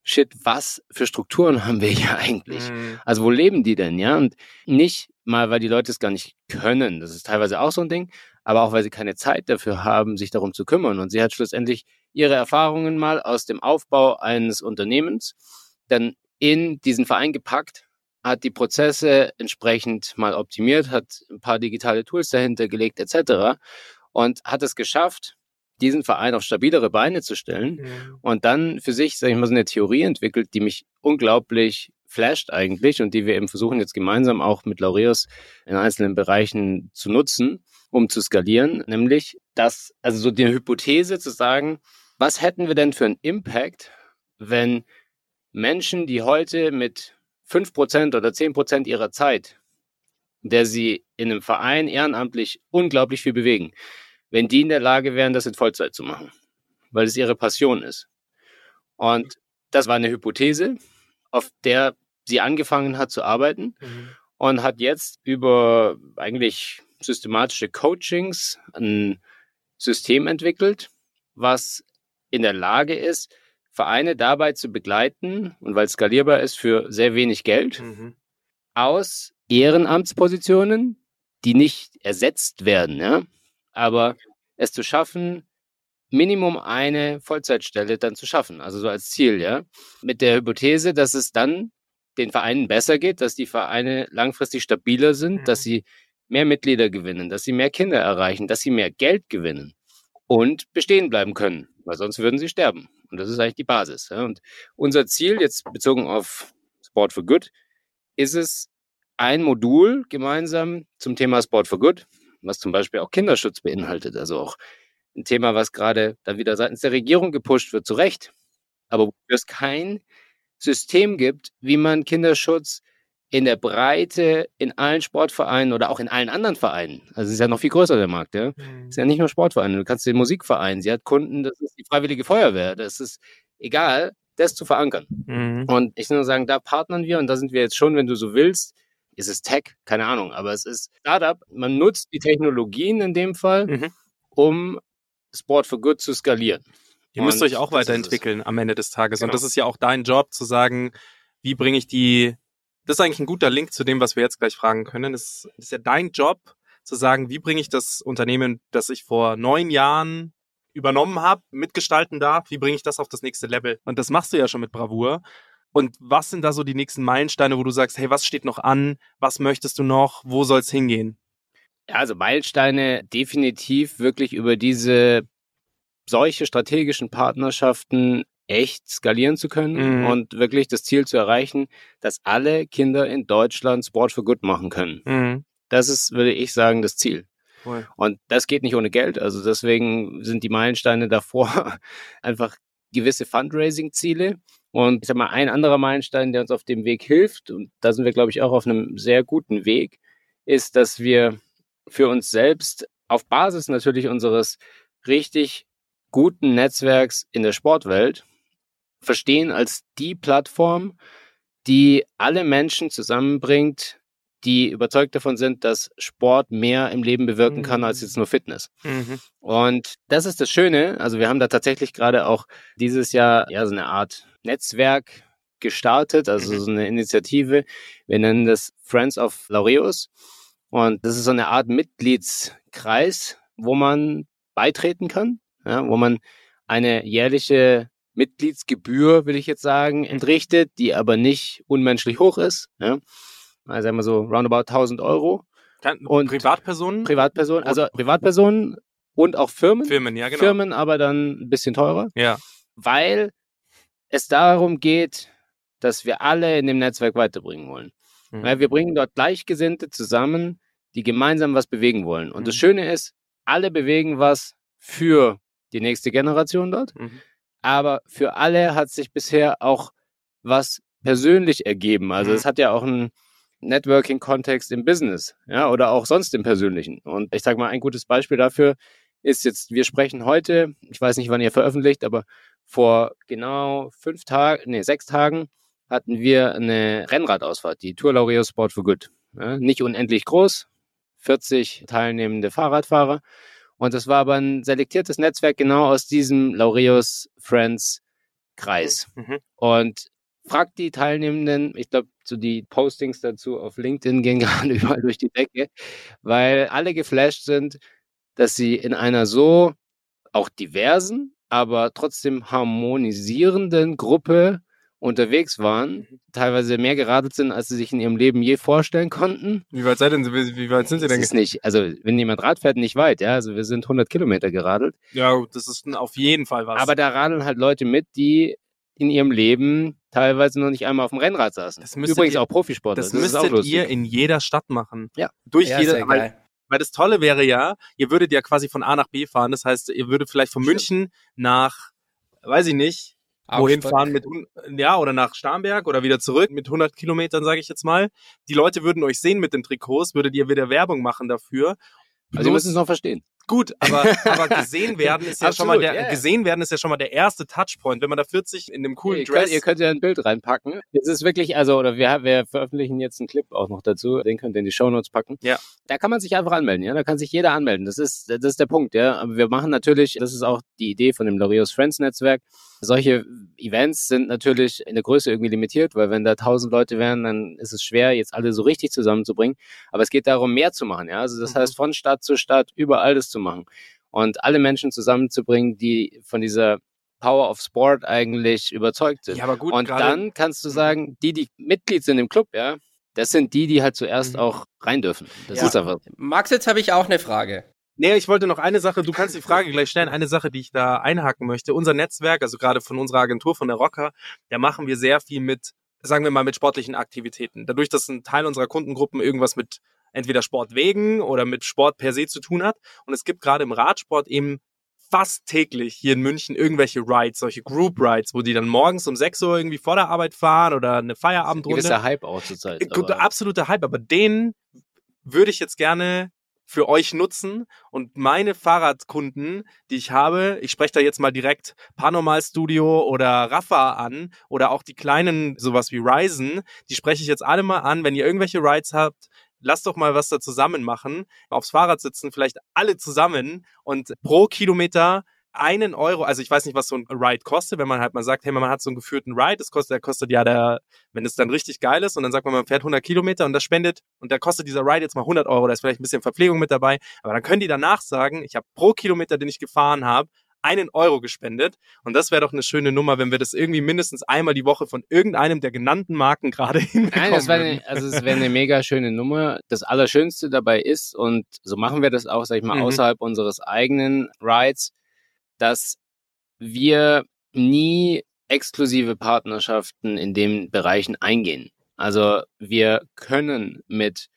shit, was für Strukturen haben wir hier eigentlich? Mhm. Also wo leben die denn, ja? Und nicht mal, weil die Leute es gar nicht können, das ist teilweise auch so ein Ding, aber auch weil sie keine Zeit dafür haben, sich darum zu kümmern. Und sie hat schlussendlich ihre Erfahrungen mal aus dem Aufbau eines Unternehmens dann in diesen Verein gepackt, hat die Prozesse entsprechend mal optimiert, hat ein paar digitale Tools dahinter gelegt etc. und hat es geschafft, diesen Verein auf stabilere Beine zu stellen mhm. und dann für sich, sag ich mal, so eine Theorie entwickelt, die mich unglaublich flasht eigentlich und die wir eben versuchen jetzt gemeinsam auch mit Laureus in einzelnen Bereichen zu nutzen, um zu skalieren, nämlich dass, also so die Hypothese zu sagen, was hätten wir denn für einen Impact, wenn Menschen, die heute mit 5% oder 10% ihrer Zeit, der sie in einem Verein ehrenamtlich unglaublich viel bewegen, wenn die in der Lage wären, das in Vollzeit zu machen, weil es ihre Passion ist. Und das war eine Hypothese, auf der sie angefangen hat zu arbeiten Mhm. und hat jetzt über eigentlich systematische Coachings ein System entwickelt, was in der Lage ist, Vereine dabei zu begleiten und weil es skalierbar ist für sehr wenig Geld Mhm. aus Ehrenamtspositionen, die nicht ersetzt werden, ja, aber es zu schaffen, Minimum eine Vollzeitstelle dann zu schaffen, also so als Ziel, ja, mit der Hypothese, dass es dann den Vereinen besser geht, dass die Vereine langfristig stabiler sind, Mhm. dass sie mehr Mitglieder gewinnen, dass sie mehr Kinder erreichen, dass sie mehr Geld gewinnen und bestehen bleiben können, weil sonst würden sie sterben. Und das ist eigentlich die Basis. Ja. Und unser Ziel, jetzt bezogen auf Sport for Good, ist es, ein Modul gemeinsam zum Thema Sport for Good, was zum Beispiel auch Kinderschutz beinhaltet, also auch ein Thema, was gerade dann wieder seitens der Regierung gepusht wird, zu Recht, aber wo es kein System gibt, wie man Kinderschutz in der Breite in allen Sportvereinen oder auch in allen anderen Vereinen, also es ist ja noch viel größer der Markt, ja, Mhm. ist ja nicht nur Sportvereine, du kannst den Musikverein, sie hat Kunden, das ist die Freiwillige Feuerwehr, das ist egal, das zu verankern. Mhm. Und ich nur sagen, da partnern wir und da sind wir jetzt schon, wenn du so willst, ist es Tech, keine Ahnung, aber es ist Startup. Man nutzt die Technologien in dem Fall, Mhm. um Sport for Good zu skalieren. Ihr müsst Und euch auch weiterentwickeln am Ende des Tages. Und Genau. das ist ja auch dein Job, zu sagen, wie bringe ich die. Das ist eigentlich ein guter Link zu dem, was wir jetzt gleich fragen können. Es ist ja dein Job, zu sagen, wie bringe ich das Unternehmen, das ich vor neun Jahren übernommen habe, mitgestalten darf, wie bringe ich das auf das nächste Level? Und das machst du ja schon mit Bravour. Und was sind da so die nächsten Meilensteine, wo du sagst, hey, was steht noch an? Was möchtest du noch? Wo soll es hingehen? Ja, also Meilensteine definitiv wirklich über diese solche strategischen Partnerschaften echt skalieren zu können Mhm. und wirklich das Ziel zu erreichen, dass alle Kinder in Deutschland Sport for Good machen können. Mhm. Das ist, würde ich sagen, das Ziel. Cool. Und das geht nicht ohne Geld. Also deswegen sind die Meilensteine davor einfach gewisse Fundraising-Ziele. Und ich sag mal, ein anderer Meilenstein, der uns auf dem Weg hilft, und da sind wir, glaube ich, auch auf einem sehr guten Weg, ist, dass wir für uns selbst auf Basis natürlich unseres richtig guten Netzwerks in der Sportwelt verstehen als die Plattform, die alle Menschen zusammenbringt, die überzeugt davon sind, dass Sport mehr im Leben bewirken kann als jetzt nur Fitness. Mhm. Und das ist das Schöne. Also wir haben da tatsächlich gerade auch dieses Jahr ja so eine Art Netzwerk gestartet, also Mhm. so eine Initiative. Wir nennen das Friends of Laureus. Und das ist so eine Art Mitgliedskreis, wo man beitreten kann, ja, wo man eine jährliche Mitgliedsgebühr, will ich jetzt sagen, entrichtet, die aber nicht unmenschlich hoch ist. Ja. Also sagen wir so roundabout 1000 Euro. Kann, Und- Privatpersonen? Privatpersonen, also Privatpersonen und auch Firmen. Firmen, ja, genau. Firmen aber dann ein bisschen teurer, Ja. weil es darum geht, dass wir alle in dem Netzwerk weiterbringen wollen. Mhm. Weil wir bringen dort Gleichgesinnte zusammen, die gemeinsam was bewegen wollen. Und das Mhm. Schöne ist, alle bewegen was für die nächste Generation dort, Mhm. aber für alle hat sich bisher auch was persönlich ergeben. Also Mhm. es hat ja auch einen Networking-Kontext im Business, ja, oder auch sonst im Persönlichen. Und ich sage mal, ein gutes Beispiel dafür ist jetzt, wir sprechen heute, ich weiß nicht, wann ihr veröffentlicht, aber vor genau fünf Tagen, nee, sechs Tagen hatten wir eine Rennradausfahrt, die Tour Laureus Sport for Good. Ja, nicht unendlich groß, 40 teilnehmende Fahrradfahrer. Und das war aber ein selektiertes Netzwerk genau aus diesem Laureus Friends Kreis. Mhm. Und fragt die Teilnehmenden, ich glaube, so die Postings dazu auf LinkedIn gehen gerade überall durch die Decke, weil alle geflasht sind, dass sie in einer so auch diversen, aber trotzdem harmonisierenden Gruppe unterwegs waren, teilweise mehr geradelt sind, als sie sich in ihrem Leben je vorstellen konnten. Wie weit seid denn, wie, weit sind Sie Das denn? ist nicht, also wenn jemand Rad fährt, nicht weit, ja, also wir sind 100 Kilometer geradelt, Ja, das ist auf jeden Fall was. aber da radeln halt Leute mit, die in ihrem Leben teilweise noch nicht einmal auf dem Rennrad saßen. Das müsstet Übrigens ihr- auch Profisportler. das, auch müsstet ihr in jeder Stadt machen. Ja. Durch Ja, jede, weil, weil das Tolle wäre ja, ihr würdet ja quasi von A nach B fahren. Das heißt, ihr würdet vielleicht von Stimmt. München nach, weiß ich nicht, wohin Augsburg. fahren mit, ja, oder nach Starnberg oder wieder zurück mit 100 Kilometern, sage ich jetzt mal. Die Leute würden euch sehen mit den Trikots, würdet ihr wieder Werbung machen dafür. Also ihr Plus- müsst es noch verstehen. Gut, aber, aber gesehen werden ist ja schon mal Absolut, der ja. gesehen werden ist ja schon mal der erste Touchpoint. Wenn man da 40 in dem coolen Ihr Dress. könnt, ihr könnt ja ein Bild reinpacken. Es ist wirklich, also, oder wir, wir veröffentlichen jetzt einen Clip auch noch dazu. Den könnt ihr in die Shownotes packen. Ja. Da kann man sich einfach anmelden, ja. Da kann sich jeder anmelden. Das ist, das ist der Punkt, ja. Aber wir machen natürlich, das ist auch die Idee von dem Laureus Friends Netzwerk. Solche Events sind natürlich in der Größe irgendwie limitiert, weil wenn da tausend Leute wären, dann ist es schwer, jetzt alle so richtig zusammenzubringen. Aber es geht darum, mehr zu machen, ja. Also das Mhm. heißt, von Stadt zu Stadt überall das zu machen. Und alle Menschen zusammenzubringen, die von dieser Power of Sport eigentlich überzeugt sind. ja, aber gut, und dann kannst du sagen, die, die Mitglied sind im Club, ja, das sind die, die halt zuerst Mhm. auch rein dürfen. Das Ja. ist einfach. Max, jetzt habe ich auch eine Frage. Nee, ich wollte noch eine Sache, du kannst die Frage gleich stellen, eine Sache, die ich da einhaken möchte. Unser Netzwerk, also gerade von unserer Agentur, von der Rocker, da machen wir sehr viel mit, sagen wir mal, mit sportlichen Aktivitäten. Dadurch, dass ein Teil unserer Kundengruppen irgendwas mit entweder Sport wegen oder mit Sport per se zu tun hat. Und es gibt gerade im Radsport eben fast täglich hier in München irgendwelche Rides, solche Group Rides, wo die dann morgens um 6 Uhr irgendwie vor der Arbeit fahren oder eine Feierabendrunde. Gewisser Hype auch zurzeit. Absoluter Hype, aber den würde ich jetzt gerne für euch nutzen und meine Fahrradkunden, die ich habe, ich spreche da jetzt mal direkt Paranormal Studio oder Rafa an oder auch die kleinen, sowas wie Ryzen, die spreche ich jetzt alle mal an. Wenn ihr irgendwelche Rides habt, lasst doch mal was da zusammen machen. Aufs Fahrrad sitzen, vielleicht alle zusammen und pro Kilometer einen Euro, also ich weiß nicht, was so ein Ride kostet, wenn man halt mal sagt, hey, man hat so einen geführten Ride, das kostet, der kostet ja der, wenn es dann richtig geil ist und dann sagt man, man fährt 100 Kilometer und das spendet und da kostet dieser Ride jetzt mal 100 Euro, da ist vielleicht ein bisschen Verpflegung mit dabei, aber dann können die danach sagen, ich habe pro Kilometer, den ich gefahren habe, einen Euro gespendet und das wäre doch eine schöne Nummer, wenn wir das irgendwie mindestens einmal die Woche von irgendeinem der genannten Marken gerade hinbekommen Nein, das wäre eine, also es wäre eine mega schöne Nummer. Das Allerschönste dabei ist, und so machen wir das auch, sag ich mal, Mhm. außerhalb unseres eigenen Rides, dass wir nie exklusive Partnerschaften in den Bereichen eingehen. Also wir können mit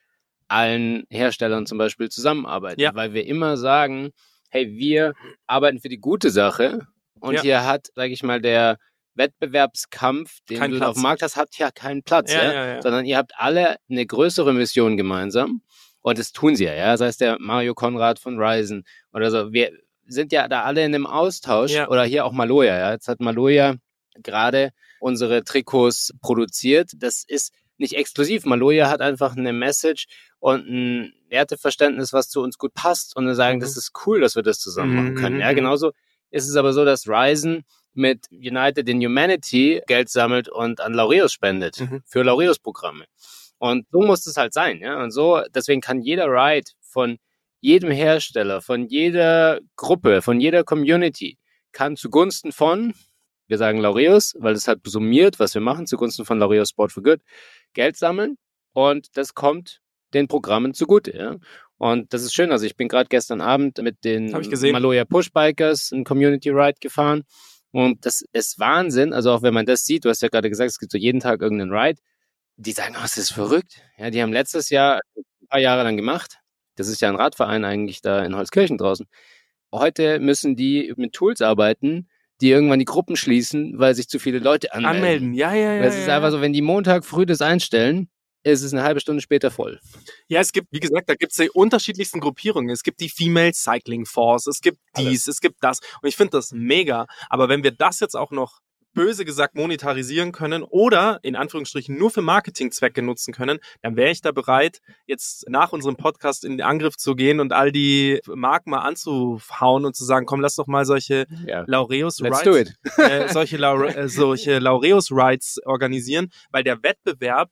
allen Herstellern zum Beispiel zusammenarbeiten, Ja. weil wir immer sagen, hey, wir arbeiten für die gute Sache und Ja. hier hat, sage ich mal, der Wettbewerbskampf, den Keinen du Platz. auf dem Markt hast, hat ja keinen Platz, Ja, ja, sondern ihr habt alle eine größere Mission gemeinsam und das tun sie ja, ja, sei es der Mario Konrad von Ryzen oder so. Wir sind ja da alle in einem Austausch oder hier auch Maloja, ja. Jetzt hat Maloja gerade unsere Trikots produziert. Das ist nicht exklusiv. Maloja hat einfach eine Message und ein Werteverständnis, was zu uns gut passt und wir sagen, Mhm. das ist cool, dass wir das zusammen machen Mhm, können. Ja, mhm. genauso ist es aber so, dass Ryzen mit United in Humanity Geld sammelt und an Laureus spendet Mhm. für Laureus-Programme. Und so muss es halt sein, ja. Und so, deswegen kann jeder Ride von jedem Hersteller, von jeder Gruppe, von jeder Community, kann zugunsten von, wir sagen Laureus, weil es halt summiert, was wir machen, zugunsten von Laureus Sport for Good, Geld sammeln. Und das kommt den Programmen zugute, ja. Und das ist schön. Also ich bin gerade gestern Abend mit den. Maloja Pushbikers ein Community Ride gefahren. Und das ist Wahnsinn. Also auch wenn man das sieht, du hast ja gerade gesagt, es gibt so jeden Tag irgendeinen Ride. Die sagen, oh, das ist verrückt. Ja, die haben letztes Jahr ein paar Jahre lang gemacht. Das ist ja ein Radverein eigentlich da in Holzkirchen draußen. Heute müssen die mit Tools arbeiten, die irgendwann die Gruppen schließen, weil sich zu viele Leute anmelden. Anmelden, ja, ja, ja. Das ist ja. einfach so, wenn die Montag früh das einstellen, ist es eine halbe Stunde später voll. Ja, es gibt, wie gesagt, da gibt es die unterschiedlichsten Gruppierungen. Es gibt die Female Cycling Force, es gibt dies, Alles. es gibt das. Und ich finde das mega. Aber wenn wir das jetzt auch noch böse gesagt monetarisieren können oder in Anführungsstrichen nur für Marketingzwecke nutzen können, dann wäre ich da bereit, jetzt nach unserem Podcast in den Angriff zu gehen und all die Marken mal anzuhauen und zu sagen, komm, lass doch mal solche Ja. Laureus it. äh, solche, Laure äh, solche Laureus Rides organisieren, weil der Wettbewerb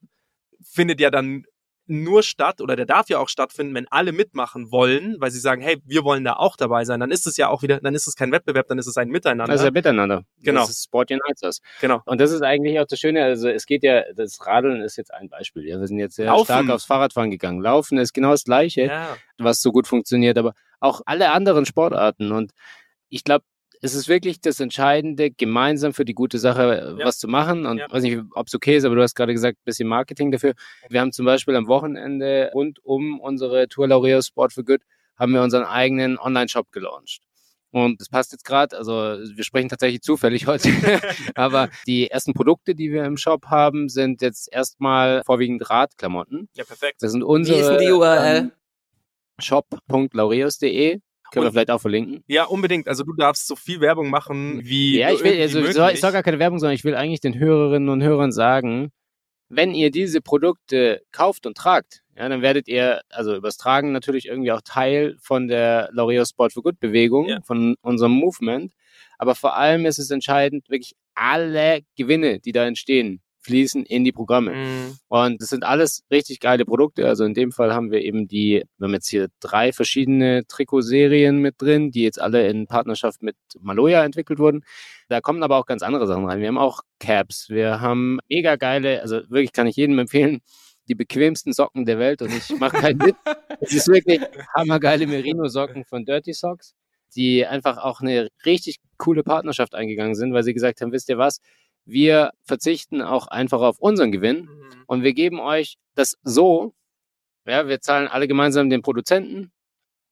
findet ja dann nur statt oder der darf ja auch stattfinden, wenn alle mitmachen wollen, weil sie sagen, hey, wir wollen da auch dabei sein. Dann ist es ja auch wieder, dann ist es kein Wettbewerb, dann ist es ein Miteinander. Also ja miteinander. Genau. Das ist Sport Unites us. genau. Und das ist eigentlich auch das Schöne. Also es geht ja, das Radeln ist jetzt ein Beispiel. Ja, wir sind jetzt sehr Laufen. stark aufs Fahrradfahren gegangen. Laufen ist genau das Gleiche, Ja. was so gut funktioniert, aber auch alle anderen Sportarten. Und ich glaube, es ist wirklich das Entscheidende, gemeinsam für die gute Sache äh, Ja. was zu machen. Und Ja. weiß nicht, ob es okay ist, aber du hast gerade gesagt, bisschen Marketing dafür. Wir haben zum Beispiel am Wochenende rund um unsere Tour Laureus Sport for Good haben wir unseren eigenen Online-Shop gelauncht. Und das passt jetzt gerade, also wir sprechen tatsächlich zufällig heute, aber die ersten Produkte, die wir im Shop haben, sind jetzt erstmal vorwiegend Radklamotten. ja, perfekt. Das sind Wie unsere ist denn die URL? ähm, shop.laureus.de Können wir Und- vielleicht auch verlinken. Ja, unbedingt. Also du darfst so viel Werbung machen, wie Ja, ich will, also möglich. soll, soll gar keine Werbung, sondern ich will eigentlich den Hörerinnen und Hörern sagen, wenn ihr diese Produkte kauft und tragt, ja, dann werdet ihr, also übers Tragen natürlich irgendwie auch Teil von der L'Oreal Sport for Good Bewegung, Ja. von unserem Movement. Aber vor allem ist es entscheidend, wirklich alle Gewinne, die da entstehen, fließen in die Programme. Mhm. Und das sind alles richtig geile Produkte. Also in dem Fall haben wir eben die, wir haben jetzt hier drei verschiedene Trikotserien mit drin, die jetzt alle in Partnerschaft mit Maloya entwickelt wurden. Da kommen aber auch ganz andere Sachen rein. Wir haben auch Caps, wir haben mega geile, also wirklich kann ich jedem empfehlen, die bequemsten Socken der Welt und ich mache keinen Witz. Es ist wirklich hammergeile Merino-Socken von Dirty Socks, die einfach auch eine richtig coole Partnerschaft eingegangen sind, weil sie gesagt haben, wisst ihr was, wir verzichten auch einfach auf unseren Gewinn Mhm. und wir geben euch das so, ja, wir zahlen alle gemeinsam den Produzenten,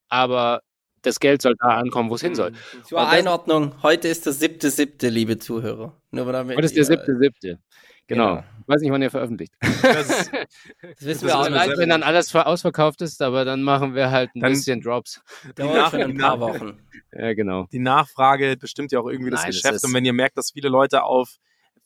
aber das Geld soll da ankommen, wo es hin soll. Zur Und das- Einordnung, heute ist der siebte, siebte, liebe Zuhörer. Nur damit Heute ist der siebte, siebte. Genau. Genau. Ich weiß nicht, wann ihr veröffentlicht. Das ist, Das wissen Das wir auch ist nicht. Wenn dann alles ver- ausverkauft ist, aber dann machen wir halt ein Dann- bisschen Drops. Dauert Nach- schon ein paar Wochen. Ja, genau. die Nachfrage bestimmt ja auch irgendwie das Nein, das Geschäft. Und wenn ihr merkt, dass viele Leute auf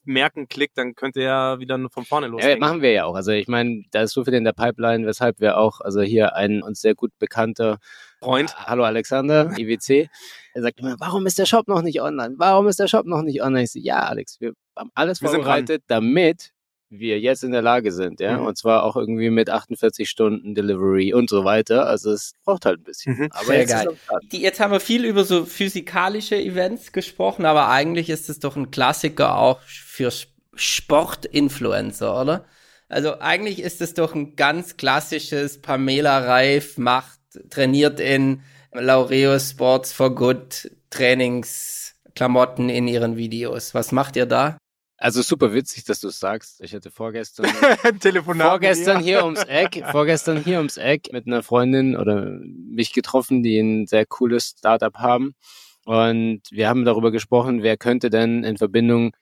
Merken klickt, dann könnt ihr ja wieder nur von vorne Ja, loslegen. machen wir ja auch. Also ich meine, da ist so viel in der Pipeline, weshalb wir auch, also hier ein uns sehr gut bekannter Freund. Hallo Alexander, IWC. Er sagt immer, warum ist der Shop noch nicht online? Warum ist der Shop noch nicht online? Ich so, ja, Alex, wir haben alles Wir vorbereitet, damit wir jetzt in der Lage sind, ja. Mhm. Und zwar auch irgendwie mit 48 Stunden Delivery und so weiter. Also es braucht halt ein bisschen. Mhm. Aber Sehr jetzt geil. Die, jetzt haben wir viel über so physikalische Events gesprochen, aber eigentlich ist es doch ein Klassiker auch für Sp- Sportinfluencer, oder? Also eigentlich ist es doch ein ganz klassisches Pamela Reif macht, trainiert in Laureo Sports for Good Trainingsklamotten in ihren Videos. Was macht ihr da? Also super witzig, dass du es sagst. Ich hatte vorgestern vorgestern hier ums Eck, vorgestern hier ums Eck mit einer Freundin oder mich getroffen, die ein sehr cooles Startup haben. Und wir haben darüber gesprochen, wer könnte denn in Verbindung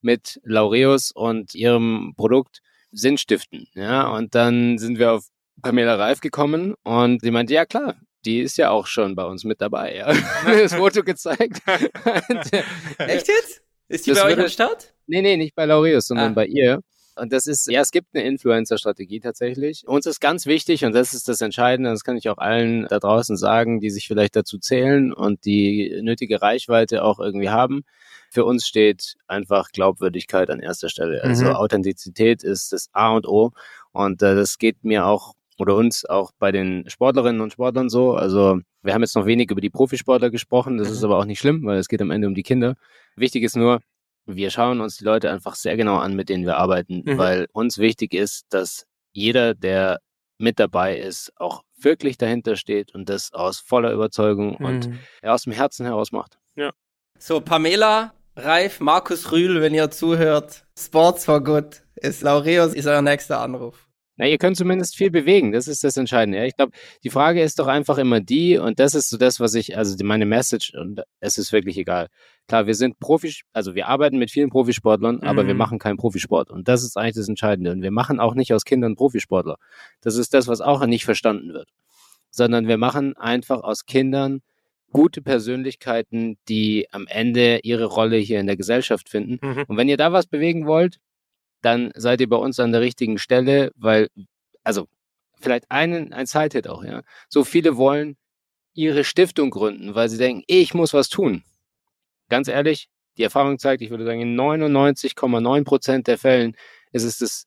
mit Laureus und ihrem Produkt Sinn stiften. Ja, und dann sind wir auf Pamela Reif gekommen und sie meinte, ja klar, die ist ja auch schon bei uns mit dabei. Ja. Mir das Foto gezeigt. Und, äh, Echt jetzt? Ist die Das bei euch am Start? Nee, nee, nicht bei Laureus, sondern Ah. bei ihr. Und das ist, ja, es gibt eine Influencer-Strategie tatsächlich. Uns ist ganz wichtig, und das ist das Entscheidende, das kann ich auch allen da draußen sagen, die sich vielleicht dazu zählen und die nötige Reichweite auch irgendwie haben. Für uns steht einfach Glaubwürdigkeit an erster Stelle. Also Mhm. Authentizität ist das A und O. Und äh, das geht mir auch oder uns auch bei den Sportlerinnen und Sportlern so. Also wir haben jetzt noch wenig über die Profisportler gesprochen. Das ist aber auch nicht schlimm, weil es geht am Ende um die Kinder. Wichtig ist nur, wir schauen uns die Leute einfach sehr genau an, mit denen wir arbeiten, Mhm. weil uns wichtig ist, dass jeder, der mit dabei ist, auch wirklich dahinter steht und das aus voller Überzeugung und Mhm. aus dem Herzen heraus macht. So, Pamela, Reif, Markus Rühl, wenn ihr zuhört. Sports for Good. Ist Laureus ist euer nächster Anruf. Na, ihr könnt zumindest viel bewegen, das ist das Entscheidende. Ja? Ich glaube, die Frage ist doch einfach immer die, und das ist so das, was ich, also meine Message, und es ist wirklich egal. Klar, wir sind Profi, also wir arbeiten mit vielen Profisportlern, aber wir Mhm. machen keinen Profisport. Und das ist eigentlich das Entscheidende. Und wir machen auch nicht aus Kindern Profisportler. Das ist das, was auch nicht verstanden wird. Sondern wir machen einfach aus Kindern gute Persönlichkeiten, die am Ende ihre Rolle hier in der Gesellschaft finden. Mhm. Und wenn ihr da was bewegen wollt, dann seid ihr bei uns an der richtigen Stelle, weil, also vielleicht einen, ein Side-Hit auch, ja. So viele wollen ihre Stiftung gründen, weil sie denken, ich muss was tun. Ganz ehrlich, die Erfahrung zeigt, ich würde sagen, in 99,9 Prozent der Fällen ist es das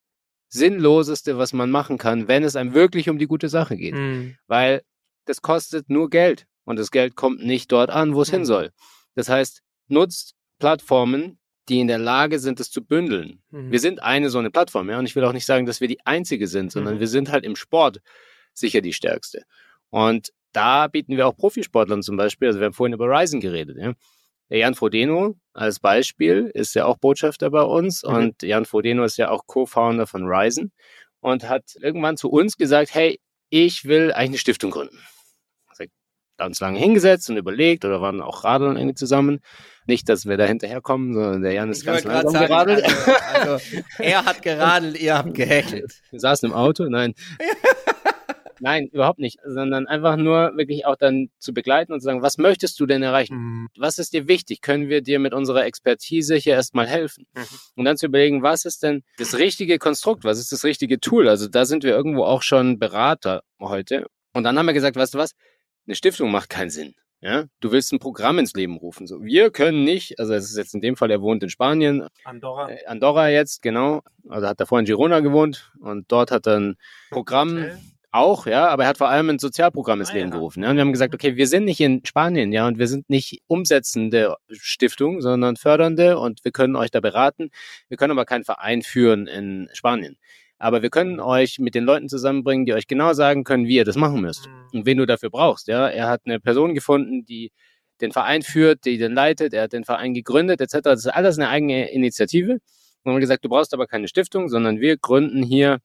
Sinnloseste, was man machen kann, wenn es einem wirklich um die gute Sache geht. Mhm. Weil das kostet nur Geld und das Geld kommt nicht dort an, wo es hin Mhm. soll. Das heißt, nutzt Plattformen, die in der Lage sind, es zu bündeln. Mhm. Wir sind eine so eine Plattform, ja, und ich will auch nicht sagen, dass wir die einzige sind, sondern Mhm. wir sind halt im Sport sicher die stärkste. Und da bieten wir auch Profisportlern zum Beispiel, also wir haben vorhin über Ryzen geredet, ja. Der Jan Frodeno als Beispiel ist ja auch Botschafter bei uns Mhm. und Jan Frodeno ist ja auch Co-Founder von Ryzen und hat irgendwann zu uns gesagt, hey, ich will eigentlich eine Stiftung gründen. Ganz lange hingesetzt und überlegt oder waren auch Radeln irgendwie zusammen. Nicht, dass wir da hinterherkommen, sondern der Jan ist Ich ganz langsam sagen, geradelt. also, also, er hat geradelt, ihr habt gehechelt. Wir saßen im Auto, nein. Nein, überhaupt nicht, sondern einfach nur wirklich auch dann zu begleiten und zu sagen, was möchtest du denn erreichen? Mhm. Was ist dir wichtig? Können wir dir mit unserer Expertise hier erstmal helfen? Mhm. Und dann zu überlegen, was ist denn das richtige Konstrukt? Was ist das richtige Tool? Also da sind wir irgendwo auch schon Berater heute. Und dann haben wir gesagt, weißt du was? Eine Stiftung macht keinen Sinn. Ja, du willst ein Programm ins Leben rufen. So, wir können nicht, also es ist jetzt in dem Fall, er wohnt in Spanien, Andorra. äh, Andorra jetzt, genau. Also hat er vorhin Girona gewohnt und dort hat er ein Programm Hotel. auch, ja, aber er hat vor allem ein Sozialprogramm ins Ah, Leben ja. gerufen. Ja, und wir haben gesagt, okay, wir sind nicht in Spanien, ja, und wir sind nicht umsetzende Stiftung, sondern fördernde und wir können euch da beraten. Wir können aber keinen Verein führen in Spanien. Aber wir können euch mit den Leuten zusammenbringen, die euch genau sagen können, wie ihr das machen müsst Mhm. und wen du dafür brauchst. Ja, er hat eine Person gefunden, die den Verein führt, die den leitet. Er hat den Verein gegründet, etc. Das ist alles eine eigene Initiative. Und haben gesagt, du brauchst aber keine Stiftung, sondern wir gründen hier,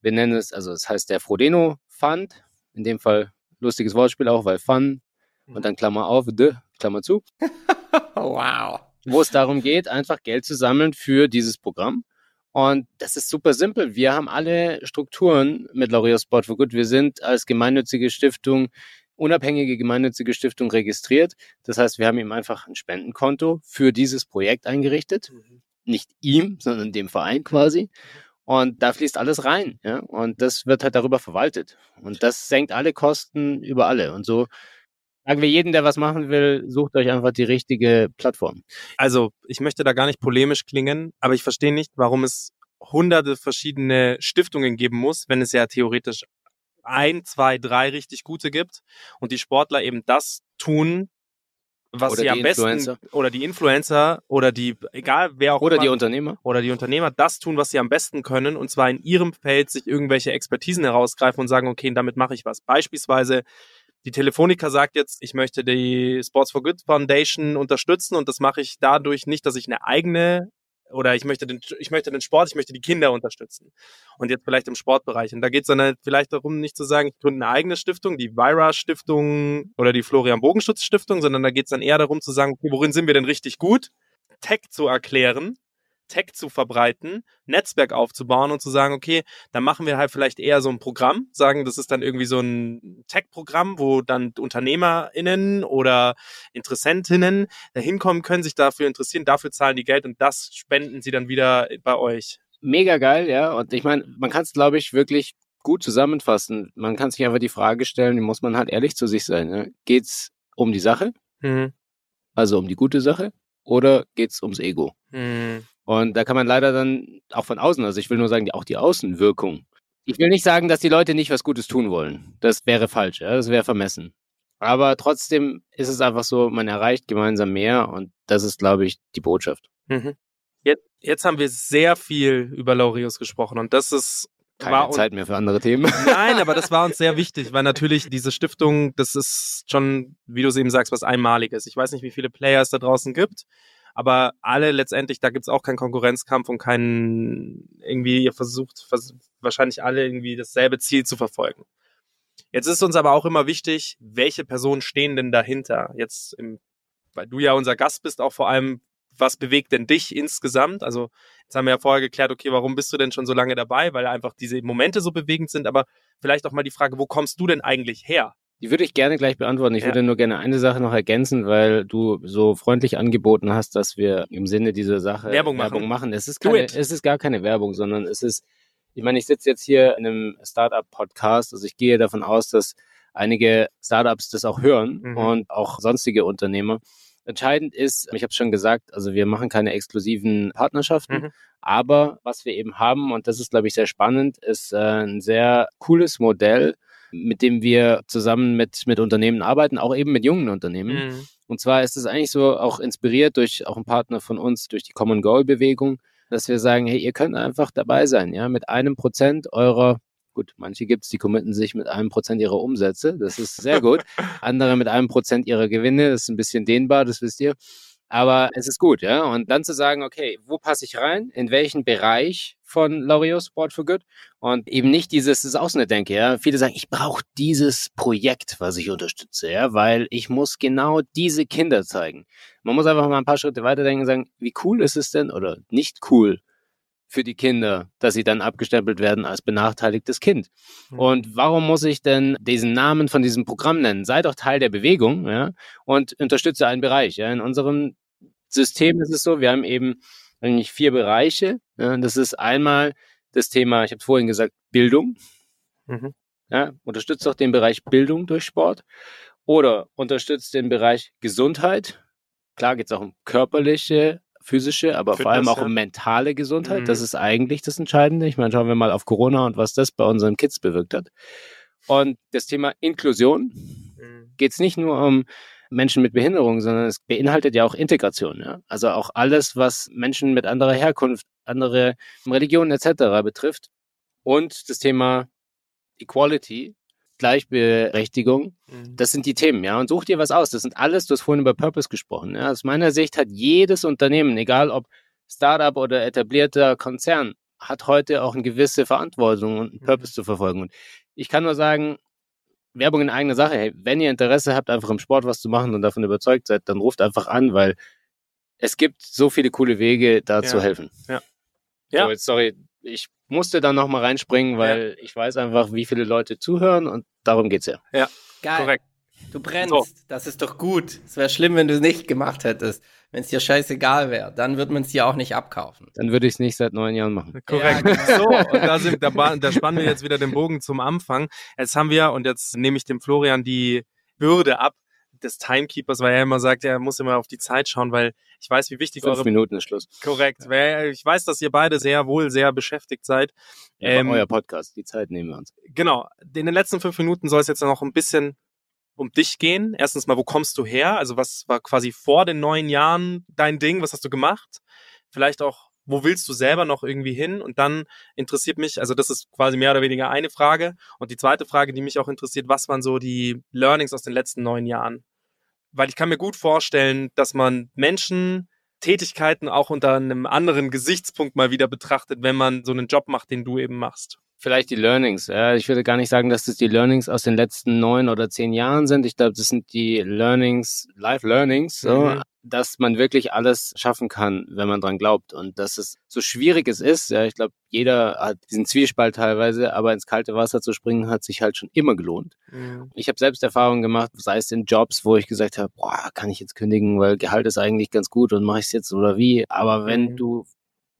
wir nennen es, also es heißt der Frodeno Fund. In dem Fall lustiges Wortspiel auch, weil Fun und dann Klammer auf, de, Klammer zu wow. wo es darum geht, einfach Geld zu sammeln für dieses Programm. Und das ist super simpel. Wir haben alle Strukturen mit Laureus Sport for Good. Wir sind als gemeinnützige Stiftung, unabhängige gemeinnützige Stiftung registriert. Das heißt, wir haben ihm einfach ein Spendenkonto für dieses Projekt eingerichtet. Nicht ihm, sondern dem Verein quasi. Und da fließt alles rein. Ja? Und das wird halt darüber verwaltet. Und das senkt alle Kosten über alle. Und so sagen wir jedem, der was machen will, sucht euch einfach die richtige Plattform. Also, ich möchte da gar nicht polemisch klingen, aber ich verstehe nicht, warum es hunderte verschiedene Stiftungen geben muss, wenn es ja theoretisch ein, zwei, drei richtig gute gibt und die Sportler eben das tun, was Oder sie am besten Influencer. oder die Influencer oder die egal wer auch Oder immer, die Unternehmer. oder die Unternehmer das tun, was sie am besten können, und zwar in ihrem Feld sich irgendwelche Expertisen herausgreifen und sagen, okay, damit mache ich was. Beispielsweise die Telefonica sagt jetzt, ich möchte die Sports for Good Foundation unterstützen und das mache ich dadurch nicht, dass ich eine eigene oder ich möchte den, ich möchte den Sport, ich möchte die Kinder unterstützen. Und jetzt vielleicht im Sportbereich. Und da geht es dann halt vielleicht darum, nicht zu sagen, ich gründe eine eigene Stiftung, die Vira Stiftung oder die Florian Bogenschutz Stiftung, sondern da geht es dann eher darum zu sagen, okay, worin sind wir denn richtig gut? Tech zu erklären, Tech zu verbreiten, Netzwerk aufzubauen und zu sagen, okay, dann machen wir halt vielleicht eher so ein Programm, sagen, das ist dann irgendwie so ein Tech-Programm, wo dann UnternehmerInnen oder Interessentinnen da hinkommen können, sich dafür interessieren, dafür zahlen die Geld und das spenden sie dann wieder bei euch. Mega geil, ja. Und ich meine, man kann es, glaube ich, wirklich gut zusammenfassen. Man kann sich einfach die Frage stellen, die muss man halt ehrlich zu sich sein. Ne? Geht's um die Sache, Hm. also um die gute Sache, oder geht's ums Ego? Hm. Und da kann man leider dann auch von außen, also ich will nur sagen, auch die Außenwirkung. Ich will nicht sagen, dass die Leute nicht was Gutes tun wollen. Das wäre falsch, ja? das wäre vermessen. Aber trotzdem ist es einfach so, man erreicht gemeinsam mehr und das ist, glaube ich, die Botschaft. Mhm. Jetzt, jetzt haben wir sehr viel über Laureus gesprochen und das ist Keine Zeit mehr für andere Themen. Nein, aber das war uns sehr wichtig, weil natürlich diese Stiftung, das ist schon, wie du es eben sagst, was Einmaliges. Ich weiß nicht, wie viele Player es da draußen gibt, aber alle letztendlich, da gibt's auch keinen Konkurrenzkampf und keinen, irgendwie, ihr versucht vers wahrscheinlich alle irgendwie dasselbe Ziel zu verfolgen. Jetzt ist uns aber auch immer wichtig, welche Personen stehen denn dahinter? Jetzt, im, weil du ja unser Gast bist, auch vor allem, was bewegt denn dich insgesamt? Also, jetzt haben wir ja vorher geklärt, okay, warum bist du denn schon so lange dabei? Weil einfach diese Momente so bewegend sind, aber vielleicht auch mal die Frage, wo kommst du denn eigentlich her? Die würde ich gerne gleich beantworten. Ich Ja. würde nur gerne eine Sache noch ergänzen, weil du so freundlich angeboten hast, dass wir im Sinne dieser Sache Werbung machen. Werbung machen. Es ist, keine, es ist gar keine Werbung, sondern es ist, ich meine, ich sitze jetzt hier in einem Startup-Podcast, also ich gehe davon aus, dass einige Startups das auch hören Mhm. und auch sonstige Unternehmer. Entscheidend ist, ich habe es schon gesagt, also wir machen keine exklusiven Partnerschaften, Mhm. aber was wir eben haben, und das ist, glaube ich, sehr spannend, ist äh, ein sehr cooles Modell, mit dem wir zusammen mit, mit Unternehmen arbeiten, auch eben mit jungen Unternehmen. Mhm. Und zwar ist es eigentlich so auch inspiriert durch auch einen Partner von uns, durch die Common Goal Bewegung, dass wir sagen, hey, ihr könnt einfach dabei sein, ja, mit einem Prozent eurer, gut, manche gibt's, die committen sich mit einem Prozent ihrer Umsätze, das ist sehr gut. Andere mit einem Prozent ihrer Gewinne, das ist ein bisschen dehnbar, das wisst ihr. Aber es ist gut, ja. Und dann zu sagen, okay, wo passe ich rein? In welchen Bereich von L'Oreal Sport for Good? Und eben nicht dieses, das ist auch eine Denke, ja. Viele sagen, ich brauche dieses Projekt, was ich unterstütze, ja, weil ich muss genau diese Kinder zeigen. Man muss einfach mal ein paar Schritte weiterdenken und sagen, wie cool ist es denn oder nicht cool für die Kinder, dass sie dann abgestempelt werden als benachteiligtes Kind. Mhm. Und warum muss ich denn diesen Namen von diesem Programm nennen? Sei doch Teil der Bewegung ja, und unterstütze einen Bereich. Ja. In unserem System ist es so, wir haben eben eigentlich vier Bereiche. Ja. Das ist einmal das Thema, ich habe es vorhin gesagt, Bildung. Mhm. Ja, unterstützt doch den Bereich Bildung durch Sport oder unterstützt den Bereich Gesundheit. Klar geht es auch um körperliche, physische, aber vor allem Fitness, auch ja. um mentale Gesundheit. Mhm. Das ist eigentlich das Entscheidende. Ich meine, schauen wir mal auf Corona und was das bei unseren Kids bewirkt hat. Und das Thema Inklusion Mhm. geht es nicht nur um Menschen mit Behinderung, sondern es beinhaltet ja auch Integration. Ja? Also auch alles, was Menschen mit anderer Herkunft, andere Religionen etc. betrifft. Und das Thema Equality, Gleichberechtigung, Mhm. das sind die Themen, ja. Und such dir was aus. Das sind alles, du hast vorhin über Purpose gesprochen. Ja. Aus meiner Sicht hat jedes Unternehmen, egal ob Startup oder etablierter Konzern, hat heute auch eine gewisse Verantwortung und einen Mhm. Purpose zu verfolgen. Und ich kann nur sagen, Werbung in eigener Sache. Hey, wenn ihr Interesse habt, einfach im Sport was zu machen und davon überzeugt seid, dann ruft einfach an, weil es gibt so viele coole Wege, da Ja. zu helfen. Ja. So, Ja. jetzt, sorry, ich musste da nochmal reinspringen, weil ich weiß einfach, wie viele Leute zuhören und darum geht's ja. Geil. Korrekt. Du brennst. So. Das ist doch gut. Es wäre schlimm, wenn du es nicht gemacht hättest. Wenn es dir scheißegal wäre, dann wird man es dir auch nicht abkaufen. Dann würde ich es nicht seit neun Jahren machen. Korrekt. Ja, So, und da, sind, da, da spannen wir jetzt wieder den Bogen zum Anfang. Jetzt haben wir, und jetzt nehme ich dem Florian die Bürde ab des Timekeepers, weil er immer sagt, er muss immer auf die Zeit schauen, weil ich weiß, wie wichtig Fünf eure Minuten ist Schluss. korrekt. Weil ich weiß, dass ihr beide sehr wohl sehr beschäftigt seid. Ähm, Ähm, euer Podcast, die Zeit nehmen wir uns. genau. In den letzten fünf Minuten soll es jetzt noch ein bisschen um dich gehen. Erstens mal, wo kommst du her? Also was war quasi vor den neun Jahren dein Ding? Was hast du gemacht? Vielleicht auch, wo willst du selber noch irgendwie hin? Und dann interessiert mich, also das ist quasi mehr oder weniger eine Frage. Und die zweite Frage, die mich auch interessiert, was waren so die Learnings aus den letzten neun Jahren? Weil ich kann mir gut vorstellen, dass man Menschen Tätigkeiten auch unter einem anderen Gesichtspunkt mal wieder betrachtet, wenn man so einen Job macht, den du eben machst. Vielleicht die Learnings. Ja, ich würde gar nicht sagen, dass das die Learnings aus den letzten neun oder zehn Jahren sind. Ich glaube, das sind die Learnings, Life Learnings, so, Mhm. dass man wirklich alles schaffen kann, wenn man dran glaubt. Und dass es so schwierig es ist, ja, ich glaube, jeder hat diesen Zwiespalt teilweise, aber ins kalte Wasser zu springen, hat sich halt schon immer gelohnt. Ich habe selbst Erfahrungen gemacht, sei es in Jobs, wo ich gesagt habe, boah, kann ich jetzt kündigen, weil Gehalt ist eigentlich ganz gut und mache ich es jetzt oder wie. Aber wenn Mhm. du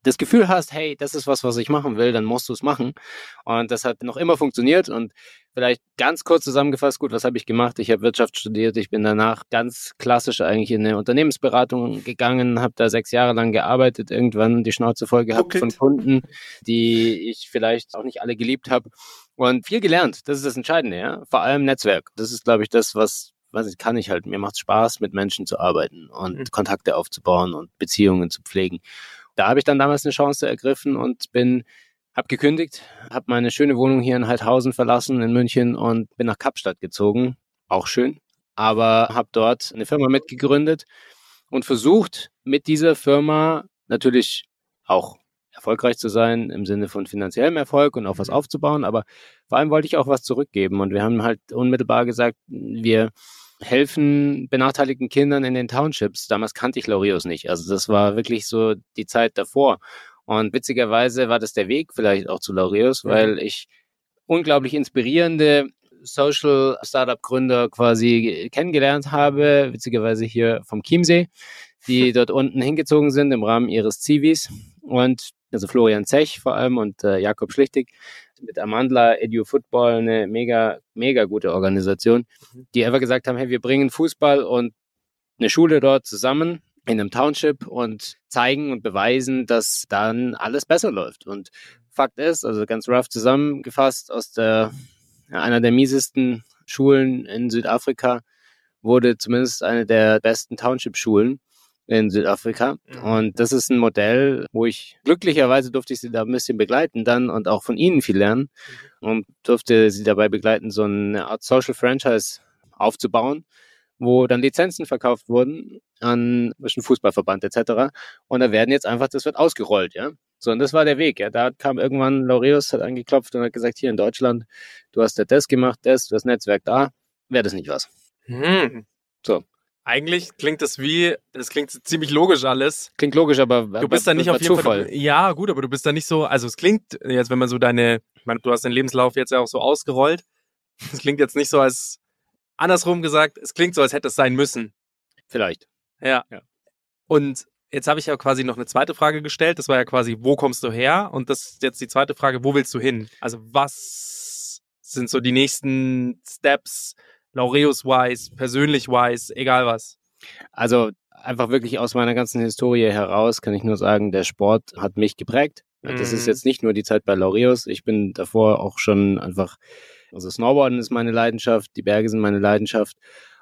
das Gefühl hast, hey, das ist was, was ich machen will, dann musst du es machen. Und das hat noch immer funktioniert. Und vielleicht ganz kurz zusammengefasst, gut, was habe ich gemacht? Ich habe Wirtschaft studiert. Ich bin danach ganz klassisch eigentlich in eine Unternehmensberatung gegangen, habe da sechs Jahre lang gearbeitet, irgendwann die Schnauze voll gehabt Ruckelt. von Kunden, die ich vielleicht auch nicht alle geliebt habe. Und viel gelernt, das ist das Entscheidende, ja. Vor allem Netzwerk. Das ist, glaube ich, das, was, was ich kann ich halt. Mir macht Spaß, mit Menschen zu arbeiten und Mhm. Kontakte aufzubauen und Beziehungen zu pflegen. Da habe ich dann damals eine Chance ergriffen und bin, habe gekündigt, habe meine schöne Wohnung hier in Heidhausen verlassen in München und bin nach Kapstadt gezogen. Auch schön. Aber habe dort eine Firma mitgegründet und versucht, mit dieser Firma natürlich auch erfolgreich zu sein im Sinne von finanziellem Erfolg und auch was aufzubauen. Aber vor allem wollte ich auch was zurückgeben. Und wir haben halt unmittelbar gesagt, wir helfen benachteiligten Kindern in den Townships. Damals kannte ich Laureus nicht. Also das war wirklich so die Zeit davor. Und witzigerweise war das der Weg vielleicht auch zu Laureus, Mhm. weil ich unglaublich inspirierende Social Startup Gründer quasi kennengelernt habe, witzigerweise hier vom Chiemsee, die dort unten hingezogen sind im Rahmen ihres Zivis und also Florian Zech vor allem und äh, Jakob Schlichtig mit Amandla Edu Football eine mega mega gute Organisation, die einfach gesagt haben, hey, wir bringen Fußball und eine Schule dort zusammen in einem Township und zeigen und beweisen, dass dann alles besser läuft. Und Fakt ist, also ganz rough zusammengefasst, aus der einer der miesesten Schulen in Südafrika wurde zumindest eine der besten Township-Schulen in Südafrika. Mhm. Und das ist ein Modell, wo ich glücklicherweise durfte ich sie da ein bisschen begleiten dann und auch von ihnen viel lernen und durfte sie dabei begleiten, so eine Art Social Franchise aufzubauen, wo dann Lizenzen verkauft wurden an zwischen Fußballverband etc. Und da werden jetzt einfach, das wird ausgerollt, ja. So, und das war der Weg, ja. Da kam irgendwann Laureus, hat angeklopft und hat gesagt, hier in Deutschland, du hast ja das gemacht, das, du hast Netzwerk da, wäre das nicht was. Hm. So. Eigentlich klingt das wie, das klingt ziemlich logisch alles. Klingt logisch, aber Du bist da nicht auf jeden Zufall. Fall. Ja, gut, aber du bist da nicht so, also es klingt jetzt, wenn man so deine, ich meine, du hast deinen Lebenslauf jetzt ja auch so ausgerollt. Es klingt jetzt nicht so als, andersrum gesagt, es klingt so, als hätte es sein müssen. Vielleicht. Ja. Ja. Und jetzt habe ich ja quasi noch eine zweite Frage gestellt. Das war ja quasi, wo kommst du her? Und das ist jetzt die zweite Frage, wo willst du hin? Also was sind so die nächsten Steps, Laureus-wise, persönlich-wise, egal was? Also einfach wirklich aus meiner ganzen Historie heraus kann ich nur sagen, der Sport hat mich geprägt. Das ist Mhm. jetzt nicht nur die Zeit bei Laureus. Ich bin davor auch schon einfach, also Snowboarden ist meine Leidenschaft, die Berge sind meine Leidenschaft.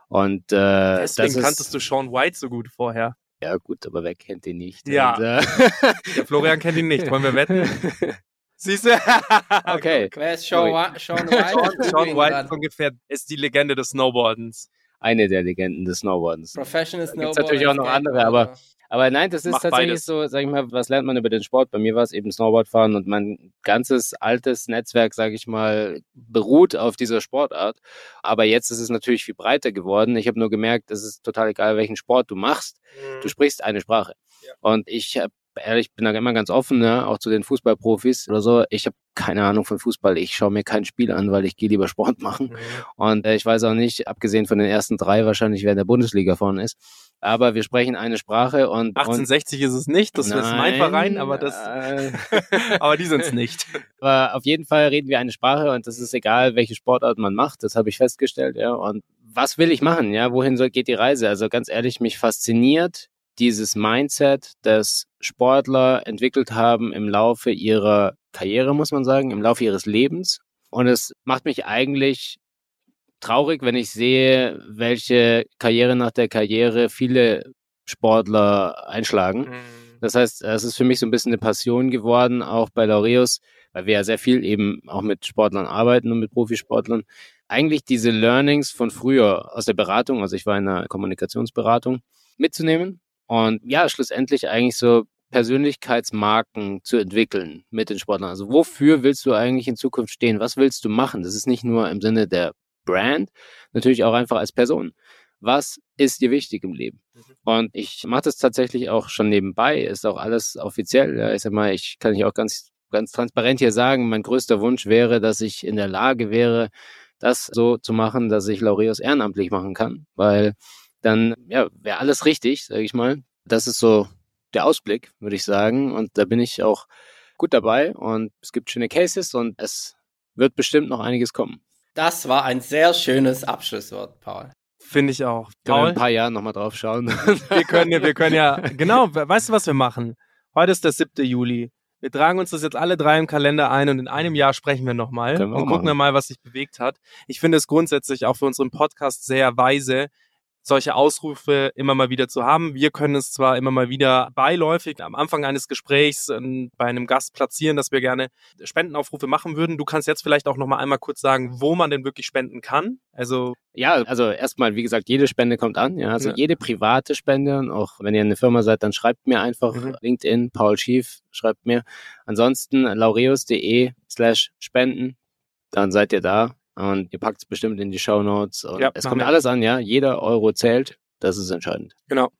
Und äh, Deswegen das ist, kanntest du Sean White so gut vorher. Ja gut, aber wer kennt den nicht? Ja. Und, äh, Florian kennt ihn nicht. Wollen wir wetten? Siehst du? okay, Wer ist Sean, Wa- Sean White? Sean, Sean White ungefähr ist die Legende des Snowboardens. eine der Legenden des Snowboardens. Professional gibt's Snowboarder. natürlich auch noch andere, aber- Aber nein, das ist Macht tatsächlich beides. so, sag ich mal, was lernt man über den Sport? Bei mir war es eben Snowboardfahren und mein ganzes altes Netzwerk, sage ich mal, beruht auf dieser Sportart. Aber jetzt ist es natürlich viel breiter geworden. Ich habe nur gemerkt, es ist total egal, welchen Sport du machst. Du sprichst eine Sprache. Ja. Und ich hab, ehrlich bin da immer ganz offen, ne? auch zu den Fußballprofis oder so. Ich habe keine Ahnung von Fußball. Ich schaue mir kein Spiel an, weil ich gehe lieber Sport machen. Und äh, ich weiß auch nicht, abgesehen von den ersten drei, wahrscheinlich wer in der Bundesliga vorne ist. Aber wir sprechen eine Sprache und. und 1860 ist es nicht, das ist mein Verein, aber das, Äh, aber die sind es nicht. aber auf jeden Fall reden wir eine Sprache und das ist egal, welche Sportart man macht. Das habe ich festgestellt, ja. Und was will ich machen? Ja, wohin soll, geht die Reise? Also ganz ehrlich, mich fasziniert dieses Mindset, das Sportler entwickelt haben im Laufe ihrer Karriere, muss man sagen, im Laufe ihres Lebens. Und es macht mich eigentlich traurig, wenn ich sehe, welche Karriere nach der Karriere viele Sportler einschlagen. Das heißt, es ist für mich so ein bisschen eine Passion geworden, auch bei Laureus, weil wir ja sehr viel eben auch mit Sportlern arbeiten und mit Profisportlern. Eigentlich diese Learnings von früher aus der Beratung, also ich war in einer Kommunikationsberatung, mitzunehmen und ja, schlussendlich eigentlich so Persönlichkeitsmarken zu entwickeln mit den Sportlern. Also wofür willst du eigentlich in Zukunft stehen? Was willst du machen? Das ist nicht nur im Sinne der Brand, natürlich auch einfach als Person. Was ist dir wichtig im Leben? Und ich mache das tatsächlich auch schon nebenbei, ist auch alles offiziell. Ja, ich sag mal, ich kann ich auch ganz, ganz transparent hier sagen, mein größter Wunsch wäre, dass ich in der Lage wäre, das so zu machen, dass ich Laureus ehrenamtlich machen kann, weil dann ja, wäre alles richtig, sage ich mal. Das ist so der Ausblick, würde ich sagen. Und da bin ich auch gut dabei und es gibt schöne Cases und es wird bestimmt noch einiges kommen. Das war ein sehr schönes Abschlusswort, Paul. Finde ich auch. Können wir in Paul, ein paar Jahren nochmal drauf schauen. wir können, ja- wir können ja, genau, we- weißt du, was wir machen? Heute ist der 7. Juli. Wir tragen uns das jetzt alle drei im Kalender ein und in einem Jahr sprechen wir nochmal und gucken wir mal, was sich bewegt hat. Ich finde es grundsätzlich auch für unseren Podcast sehr weise, solche Ausrufe immer mal wieder zu haben. Wir können es zwar immer mal wieder beiläufig am Anfang eines Gesprächs ähm, bei einem Gast platzieren, dass wir gerne Spendenaufrufe machen würden. Du kannst jetzt vielleicht auch noch mal einmal kurz sagen, wo man denn wirklich spenden kann. Also Ja, also erstmal, wie gesagt, jede Spende kommt an. Ja, also Ja. jede private Spende. Und auch wenn ihr eine Firma seid, dann schreibt mir einfach Mhm. LinkedIn, Paul Schief, schreibt mir. Ansonsten laureus.de slash spenden. Dann seid ihr da und ihr packt es bestimmt in die Show Notes. Ja, es kommt wir. alles an, ja. Jeder Euro zählt. Das ist entscheidend. Genau.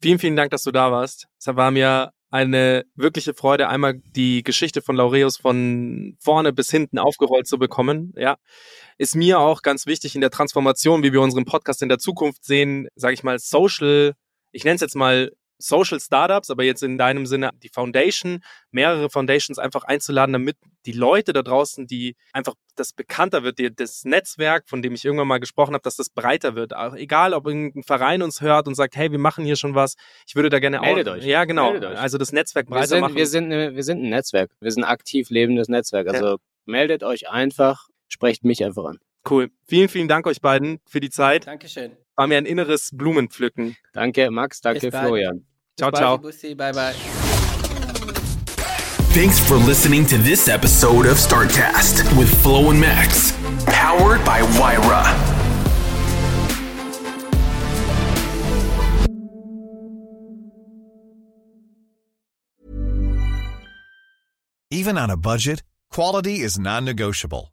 Vielen, vielen Dank, dass du da warst. Es war mir eine wirkliche Freude, einmal die Geschichte von Laureus von vorne bis hinten aufgerollt zu bekommen. Ja, ist mir auch ganz wichtig in der Transformation, wie wir unseren Podcast in der Zukunft sehen, sage ich mal, Social, ich nenne es jetzt mal Social Startups, aber jetzt in deinem Sinne die Foundation, mehrere Foundations einfach einzuladen, damit die Leute da draußen, die einfach das bekannter wird, die, das Netzwerk, von dem ich irgendwann mal gesprochen habe, dass das breiter wird. Auch egal, ob irgendein Verein uns hört und sagt, hey, wir machen hier schon was, ich würde da gerne Meldet auch. euch. Ja, genau. Meldet euch. Also das Netzwerk Wir breiter sind, machen. wir, sind, eine- wir sind ein Netzwerk. Wir sind ein aktiv lebendes Netzwerk. Also meldet euch einfach, sprecht mich einfach an. cool. Vielen, vielen Dank euch beiden für die Zeit. Dankeschön. War mir ein inneres Blumenpflücken. Danke, Max. Danke, Bis bald. Florian. Ciao, Bis ciao. Bussi, bye bye. Thanks for listening to this episode of StartCast with Flo and Max, powered by Wyra. Even on a budget, quality is non-negotiable.